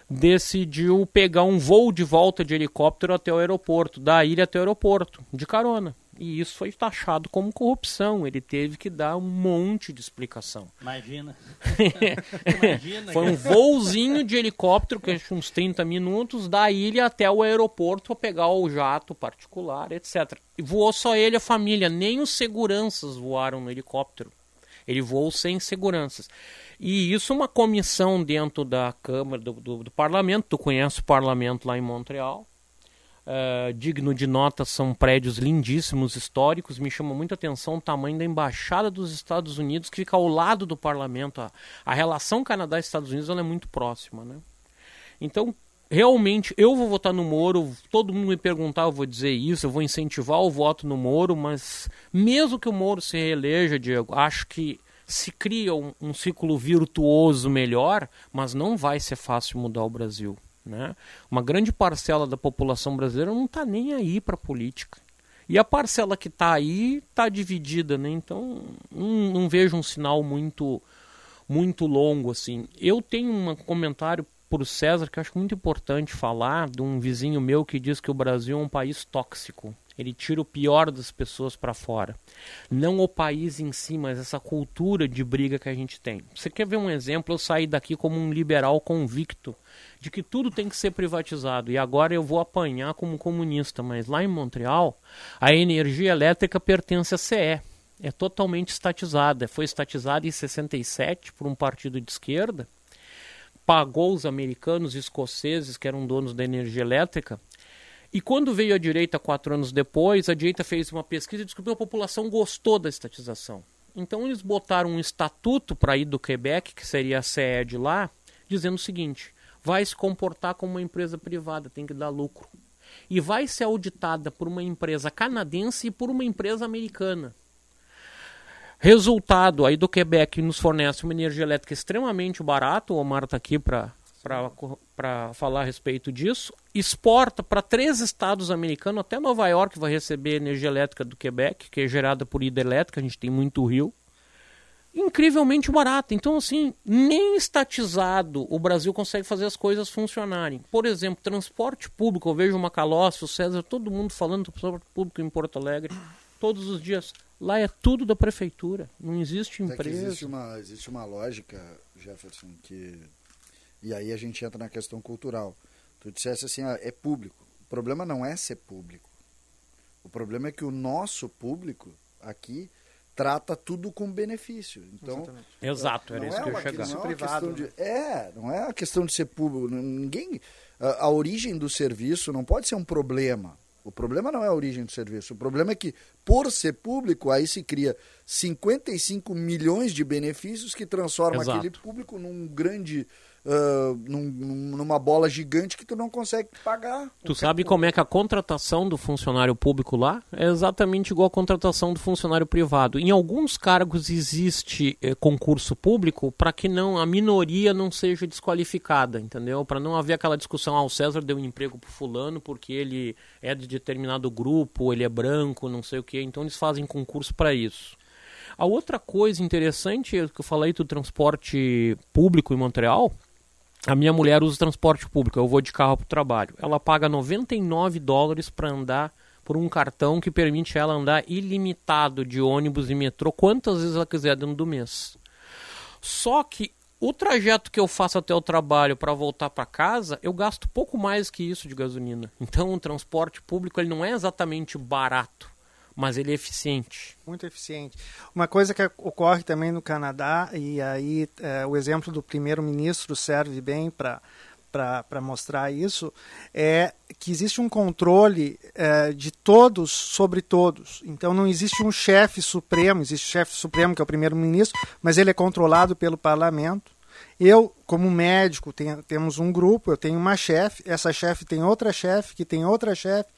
decidiu pegar um voo de volta de helicóptero até o aeroporto, da ilha até o aeroporto, de carona. E isso foi taxado como corrupção. Ele teve que dar um monte de explicação. Imagina. Imagina foi um voozinho de helicóptero, que é uns 30 minutos, da ilha até o aeroporto para pegar o jato particular, etc. E voou só ele e a família, nem os seguranças voaram no helicóptero. Ele voou sem seguranças. E isso uma comissão dentro da Câmara, do, do, do Parlamento, tu conhece o Parlamento lá em Montreal, Uh, digno de nota são prédios lindíssimos, históricos. Me chama muita atenção o tamanho da embaixada dos Estados Unidos que fica ao lado do parlamento. A, a relação Canadá-Estados Unidos é muito próxima, né? Então, realmente, eu vou votar no Moro. Todo mundo me perguntar, eu vou dizer isso. Eu vou incentivar o voto no Moro, mas mesmo que o Moro se reeleja, Diego, acho que se cria um, um ciclo virtuoso melhor, mas não vai ser fácil mudar o Brasil. Né? Uma grande parcela da população brasileira não está nem aí para política. E a parcela que está aí está dividida, né? então não, não, vejo um sinal muito muito longo assim. Eu tenho um comentário o César que eu acho muito importante falar de um vizinho meu que diz que o Brasil é um país tóxico. Ele tira o pior das pessoas para fora. Não o país em si, mas essa cultura de briga que a gente tem. Você quer ver um exemplo? Eu saí daqui como um liberal convicto de que tudo tem que ser privatizado. E agora eu vou apanhar como comunista. Mas lá em Montreal, a energia elétrica pertence à CE. É totalmente estatizada. Foi estatizada em 67 por um partido de esquerda. Pagou os americanos escoceses, que eram donos da energia elétrica, e quando veio a direita quatro anos depois, a direita fez uma pesquisa e descobriu que a população gostou da estatização. Então eles botaram um estatuto para ir do Quebec, que seria a sede lá, dizendo o seguinte: vai se comportar como uma empresa privada, tem que dar lucro. E vai ser auditada por uma empresa canadense e por uma empresa americana. Resultado, aí do Quebec nos fornece uma energia elétrica extremamente barata, o Omar está aqui para para falar a respeito disso. Exporta para três estados americanos, até Nova York vai receber energia elétrica do Quebec, que é gerada por hidrelétrica, a gente tem muito rio. Incrivelmente barata. Então, assim, nem estatizado o Brasil consegue fazer as coisas funcionarem. Por exemplo, transporte público, eu vejo uma Macalossi, o César, todo mundo falando do transporte público em Porto Alegre, todos os dias. Lá é tudo da prefeitura, não existe empresa. existe, uma, existe uma lógica, Jefferson, que e aí a gente entra na questão cultural. Tu dissesse assim, ah, é público. O problema não é ser público. O problema é que o nosso público aqui trata tudo com benefício. Então, Exato, era isso é que eu ia chegar. Não é, privado, de, é, não é a questão de ser público. Ninguém, a, a, origem do serviço não pode ser um problema. O problema não é a origem do serviço. O problema é que, por ser público, aí se cria 55 milhões de benefícios que transformam Exato. aquele público num grande uh, num, numa bola gigante que tu não consegue pagar. Tu sabe como é que a contratação do funcionário público lá é exatamente igual à contratação do funcionário privado. Em alguns cargos existe eh, concurso público para que não a minoria não seja desqualificada, entendeu? Para não haver aquela discussão, ah, o César deu um emprego pro fulano porque ele é de determinado grupo, ele é branco, não sei o que. Então eles fazem concurso para isso. A outra coisa interessante é que eu falei do transporte público em Montreal, a minha mulher usa transporte público, eu vou de carro para o trabalho. Ela paga 99 dólares para andar por um cartão que permite ela andar ilimitado de ônibus e metrô quantas vezes ela quiser dentro do mês. Só que o trajeto que eu faço até o trabalho para voltar para casa, eu gasto pouco mais que isso de gasolina. Então o transporte público ele não é exatamente barato mas ele é eficiente. Muito eficiente. Uma coisa que ocorre também no Canadá, e aí é, o exemplo do primeiro-ministro serve bem para para mostrar isso, é que existe um controle é, de todos sobre todos. Então não existe um chefe supremo, existe chefe supremo que é o primeiro-ministro, mas ele é controlado pelo parlamento. Eu, como médico, tenho, temos um grupo, eu tenho uma chefe, essa chefe tem outra chefe, que tem outra chefe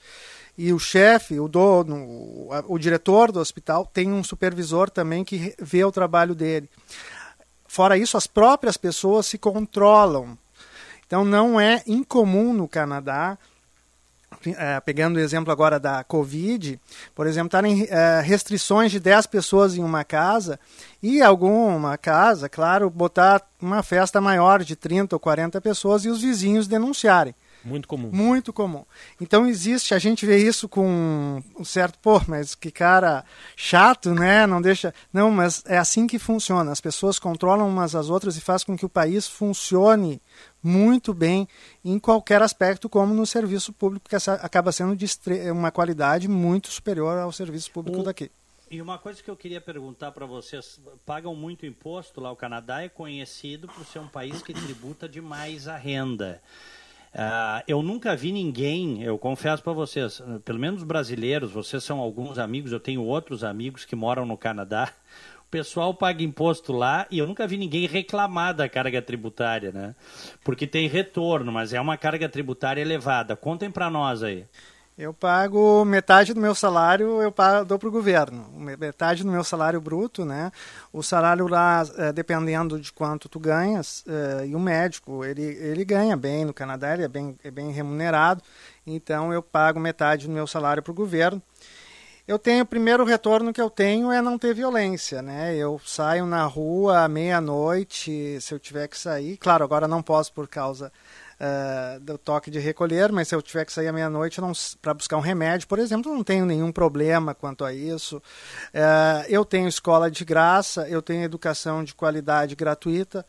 e o chefe, o dono, o, diretor do hospital tem um supervisor também que vê o trabalho dele. Fora isso, as próprias pessoas se controlam. Então não é incomum no Canadá é, pegando o exemplo agora da Covid, por exemplo, estarem é, restrições de 10 pessoas em uma casa e alguma casa, claro, botar uma festa maior de 30 ou 40 pessoas e os vizinhos denunciarem. Muito comum. Muito comum. Então existe, a gente vê isso com um certo, pô, mas que cara chato, né? Não deixa. Não, mas é assim que funciona. As pessoas controlam umas às outras e faz com que o país funcione muito bem em qualquer aspecto, como no serviço público, que acaba sendo de uma qualidade muito superior ao serviço público o... daqui. E uma coisa que eu queria perguntar para vocês: pagam muito imposto lá? O Canadá é conhecido por ser um país que tributa demais a renda. Uh, eu nunca vi ninguém, eu confesso para vocês, pelo menos brasileiros, vocês são alguns amigos, eu tenho outros amigos que moram no Canadá. O pessoal paga imposto lá e eu nunca vi ninguém reclamar da carga tributária, né? Porque tem retorno, mas é uma carga tributária elevada. Contem para nós aí. Eu pago metade do meu salário, eu pago, dou para o governo. Metade do meu salário bruto, né? O salário lá, é, dependendo de quanto tu ganhas, é, e o médico, ele, ele ganha bem no Canadá, ele é bem, é bem remunerado. Então, eu pago metade do meu salário para o governo. Eu tenho, o primeiro retorno que eu tenho é não ter violência, né? Eu saio na rua à meia-noite, se eu tiver que sair. Claro, agora não posso por causa uh, do toque de recolher, mas se eu tiver que sair à meia-noite para buscar um remédio, por exemplo, não tenho nenhum problema quanto a isso. Uh, eu tenho escola de graça, eu tenho educação de qualidade gratuita.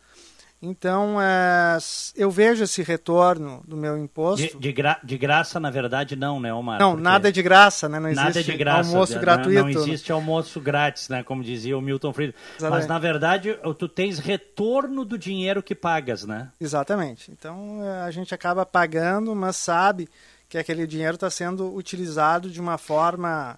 Então, é, eu vejo esse retorno do meu imposto. De, de, gra, de, graça, na verdade, não, né, Omar? Não, Porque nada é de graça, né? Não existe nada de graça, almoço não, gratuito. Não existe almoço grátis, né? Como dizia o Milton Friedman. Exatamente. Mas, na verdade, tu tens retorno do dinheiro que pagas, né? Exatamente. Então, é, a gente acaba pagando, mas sabe que aquele dinheiro está sendo utilizado de uma forma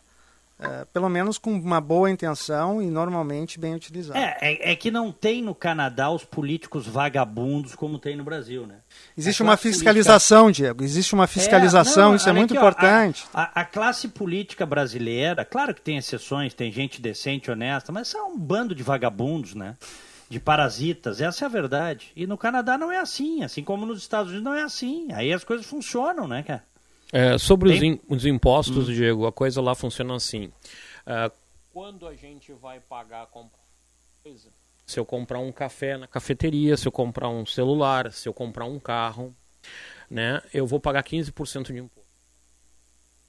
é, pelo menos com uma boa intenção e normalmente bem utilizado. É, é, é, que não tem no Canadá os políticos vagabundos como tem no Brasil, né? Existe uma fiscalização, política... Diego, existe uma fiscalização, é, não, isso é muito aqui, importante. Ó, a, a, a, classe política brasileira, claro que tem exceções, tem gente decente, honesta, mas é um bando de vagabundos, né? De parasitas, essa é a verdade. E no Canadá não é assim, assim como nos Estados Unidos não é assim. Aí as coisas funcionam, né, cara? É, sobre os, in, os, impostos, hum. Diego, a coisa lá funciona assim. É, quando a gente vai pagar coisa, se eu comprar um café na cafeteria, se eu comprar um celular, se eu comprar um carro, né, eu vou pagar 15% de imposto.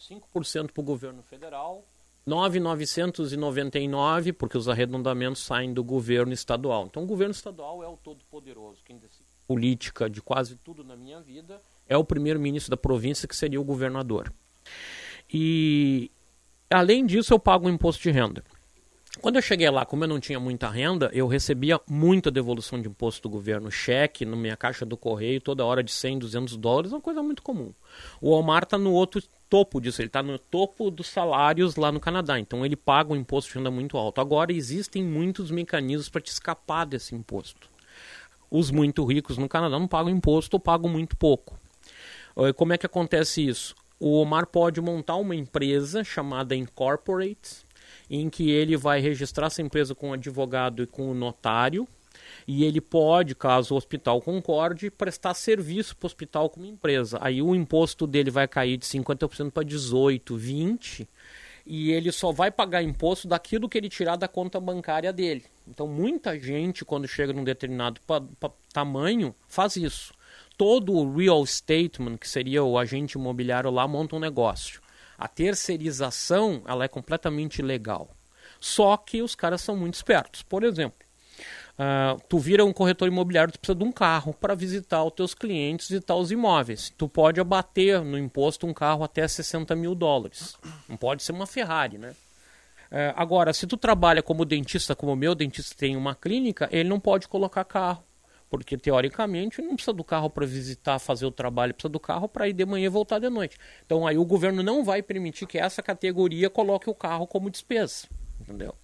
5% para o governo federal, 9,999 porque os arredondamentos saem do governo estadual. Então o governo estadual é o todo poderoso, quem decide política de quase tudo na minha vida é o primeiro-ministro da província, que seria o governador. E, além disso, eu pago um imposto de renda. Quando eu cheguei lá, como eu não tinha muita renda, eu recebia muita devolução de imposto do governo, cheque na minha caixa do correio, toda hora de 100, 200 dólares, uma coisa muito comum. O Omar está no outro topo disso, ele está no topo dos salários lá no Canadá, então ele paga um imposto de renda muito alto. Agora, existem muitos mecanismos para te escapar desse imposto. Os muito ricos no Canadá não pagam imposto ou pagam muito pouco. Como é que acontece isso? O Omar pode montar uma empresa chamada Incorporate, em que ele vai registrar essa empresa com o advogado e com o notário, e ele pode, caso o hospital concorde, prestar serviço para o hospital como empresa. Aí o imposto dele vai cair de 50% para 18%, 20%, e ele só vai pagar imposto daquilo que ele tirar da conta bancária dele. Então muita gente, quando chega num determinado tamanho, faz isso todo o real statement, que seria o agente imobiliário lá, monta um negócio. A terceirização, ela é completamente legal. Só que os caras são muito espertos. Por exemplo, uh, tu vira um corretor imobiliário, tu precisa de um carro para visitar os teus clientes, visitar os imóveis. Tu pode abater no imposto um carro até 60 mil dólares. Não pode ser uma Ferrari, né? Uh, agora, se tu trabalha como dentista, como o meu dentista tem uma clínica, ele não pode colocar carro porque teoricamente não precisa do carro para visitar, fazer o trabalho, precisa do carro para ir de manhã e voltar de noite. Então aí o governo não vai permitir que essa categoria coloque o carro como despesa, entendeu?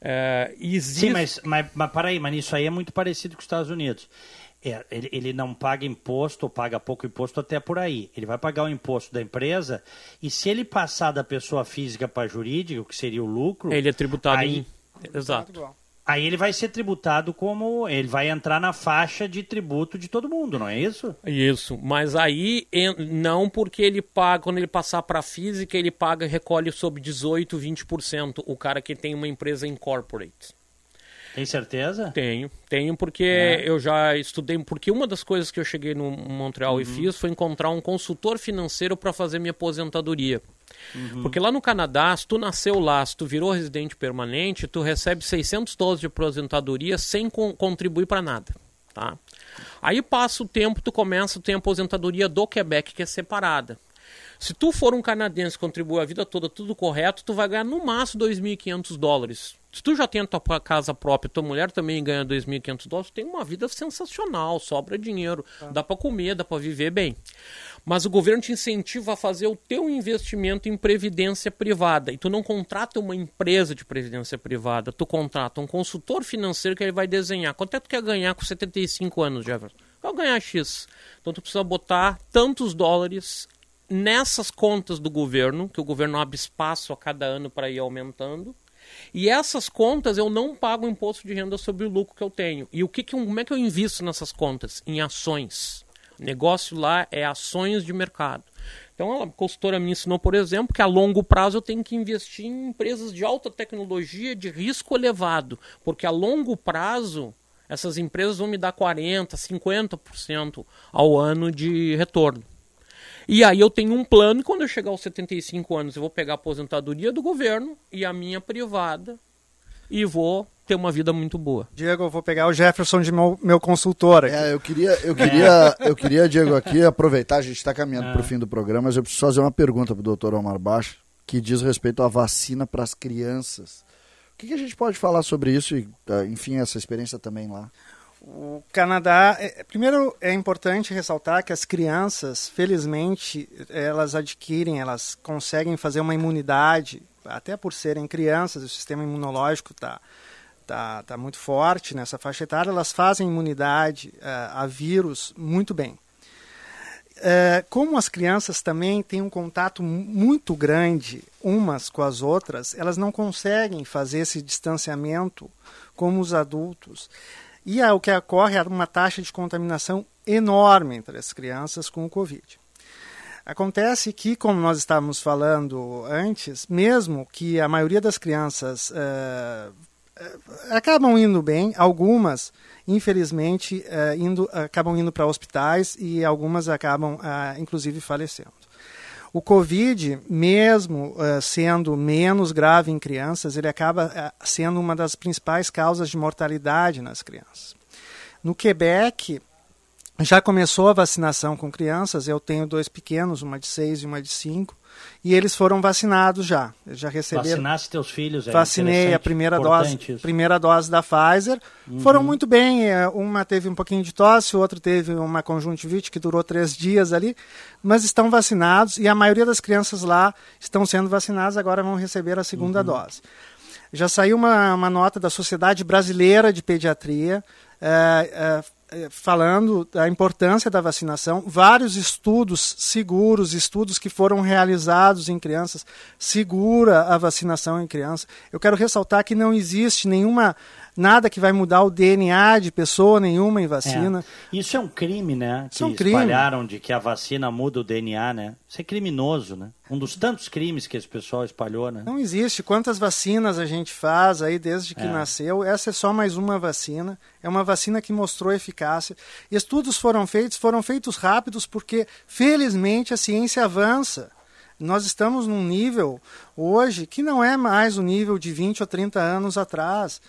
É, existe... Sim, mas, mas, mas para aí, mas isso aí é muito parecido com os Estados Unidos. É, ele, ele, não paga imposto ou paga pouco imposto até por aí. Ele vai pagar o imposto da empresa e se ele passar da pessoa física para jurídica, o que seria o lucro. Ele é tributado aí... em. Exato. Aí ele vai ser tributado como. Ele vai entrar na faixa de tributo de todo mundo, não é isso? Isso. Mas aí não porque ele paga, quando ele passar para física, ele paga e recolhe sobre 18, 20%. O cara que tem uma empresa incorporate. Tem certeza? Tenho, tenho porque é. eu já estudei, porque uma das coisas que eu cheguei no Montreal uhum. e fiz foi encontrar um consultor financeiro para fazer minha aposentadoria. Uhum. Porque lá no Canadá, se tu nasceu lá, se tu virou residente permanente, tu recebe 600 dólares de aposentadoria sem con contribuir para nada, tá? Aí passa o tempo, tu começa, tem a aposentadoria do Quebec, que é separada. Se tu for um canadense que contribui a vida toda tudo correto, tu vai ganhar no máximo 2.500 dólares. Se tu já tem a tua casa própria, tua mulher também ganha 2.500 dólares, tu tem uma vida sensacional, sobra dinheiro, ah. dá para comer, dá para viver bem mas o governo te incentiva a fazer o teu investimento em previdência privada. E tu não contrata uma empresa de previdência privada, tu contrata um consultor financeiro que ele vai desenhar. Quanto é que tu quer ganhar com 75 anos, Jefferson? Quer ganhar X. Então tu precisa botar tantos dólares nessas contas do governo, que o governo abre espaço a cada ano para ir aumentando. E essas contas eu não pago imposto de renda sobre o lucro que eu tenho. E o que, que como é que eu invisto nessas contas? Em ações. Negócio lá é ações de mercado. Então, a consultora me ensinou, por exemplo, que a longo prazo eu tenho que investir em empresas de alta tecnologia de risco elevado, porque a longo prazo essas empresas vão me dar 40%, 50% ao ano de retorno. E aí eu tenho um plano e quando eu chegar aos 75 anos eu vou pegar a aposentadoria do governo e a minha privada e vou ter uma vida muito boa. Diego, eu vou pegar o Jefferson de meu, meu consultor aqui. É, eu queria, eu queria, eu queria, Diego, aqui aproveitar, a gente está caminhando É. para o fim do programa, mas eu preciso fazer uma pergunta para o doutor Omar Baixo, que diz respeito à vacina para as crianças. O que, que a gente pode falar sobre isso e, ah, enfim, essa experiência também lá? O Canadá, é, primeiro é importante ressaltar que as crianças, felizmente, elas adquirem, elas conseguem fazer uma imunidade, até por serem crianças, o sistema imunológico está tá, tá muito forte nessa faixa etária, elas fazem imunidade eh, a vírus muito bem. É, como as crianças também têm um contato mu- muito grande umas com as outras, elas não conseguem fazer esse distanciamento como os adultos. E é o que ocorre é uma taxa de contaminação enorme entre as crianças com o Covid. Acontece que, como nós estávamos falando antes, mesmo que a maioria das crianças eh, acabam indo bem, algumas, infelizmente, eh, indo, acabam indo para hospitais e algumas acabam, ah, inclusive, falecendo. O Covid, mesmo eh, sendo menos grave em crianças, ele acaba eh, sendo uma das principais causas de mortalidade nas crianças. No Quebec, já começou a vacinação com crianças. Eu tenho dois pequenos, uma de seis e uma de cinco, e eles foram vacinados já. Eles já receberam. Vacinasse teus filhos, é Vacinei a primeira dose, isso. primeira dose da Pfizer. Uhum. Foram muito bem. eh, Uma teve um pouquinho de tosse, o outro teve uma conjuntivite que durou três dias ali, mas estão vacinados e a maioria das crianças lá estão sendo vacinadas. Agora vão receber a segunda Uhum. dose. Já saiu uma, uma nota da Sociedade Brasileira de Pediatria eh, eh, falando da importância da vacinação. Vários estudos seguros, estudos que foram realizados em crianças, segura a vacinação em crianças. Eu quero ressaltar que não existe nenhuma nada que vai mudar o DNA de pessoa nenhuma em vacina. É. Isso é um crime, né? Isso é um que crime. espalharam de que a vacina muda o DNA, né? Isso é criminoso, né? Um dos tantos crimes que esse pessoal espalhou, né? Não existe. Quantas vacinas a gente faz aí desde que É. nasceu? Essa é só mais uma vacina. É uma vacina que mostrou eficácia. Estudos foram feitos, foram feitos rápidos porque, felizmente, a ciência avança. Nós estamos num nível hoje que não é mais o nível de 20 ou 30 anos atrás.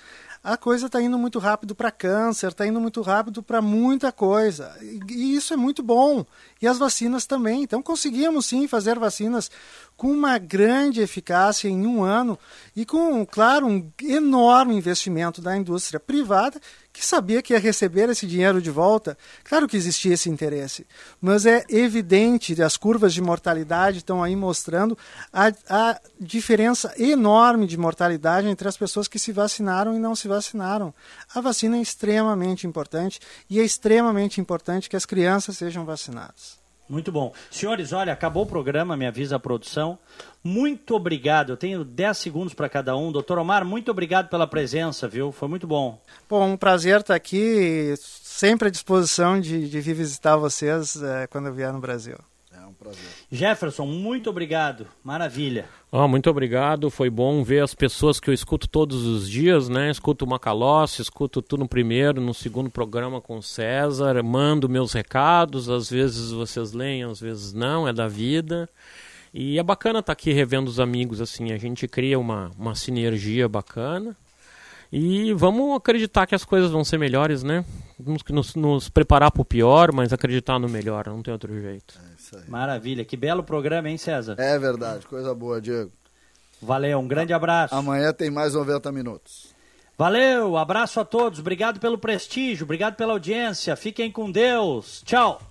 A coisa está indo muito rápido para câncer, está indo muito rápido para muita coisa. E, e isso é muito bom. E as vacinas também. Então conseguimos sim fazer vacinas com uma grande eficácia em um ano e com, claro, um enorme investimento da indústria privada que sabia que ia receber esse dinheiro de volta. Claro que existia esse interesse, mas é evidente, as curvas de mortalidade estão aí mostrando a, a diferença enorme de mortalidade entre as pessoas que se vacinaram e não se vacinaram. A vacina é extremamente importante e é extremamente importante que as crianças sejam vacinadas. Muito bom. Senhores, olha, acabou o programa, me avisa a produção. Muito obrigado. Eu tenho 10 segundos para cada um. Doutor Omar, muito obrigado pela presença, viu? Foi muito bom. Bom, um prazer estar aqui, sempre à disposição de, de vir visitar vocês eh, quando eu vier no Brasil. Prazer. Jefferson, muito obrigado. Maravilha. Ah, muito obrigado, foi bom ver as pessoas que eu escuto todos os dias, né? Escuto o Macalossi, escuto tu no primeiro, no segundo programa com o César, mando meus recados, às vezes vocês leem, às vezes não, é da vida. E é bacana estar aqui revendo os amigos, assim, a gente cria uma, uma sinergia bacana. E vamos acreditar que as coisas vão ser melhores, né? Vamos nos, nos preparar para o pior, mas acreditar no melhor, não tem outro jeito. Maravilha. Que belo programa, hein, César? É verdade, coisa boa, Diego. Valeu, um grande abraço. Amanhã tem mais 90 minutos. Valeu, abraço a todos. Obrigado pelo prestígio, obrigado pela audiência. Fiquem com Deus. Tchau.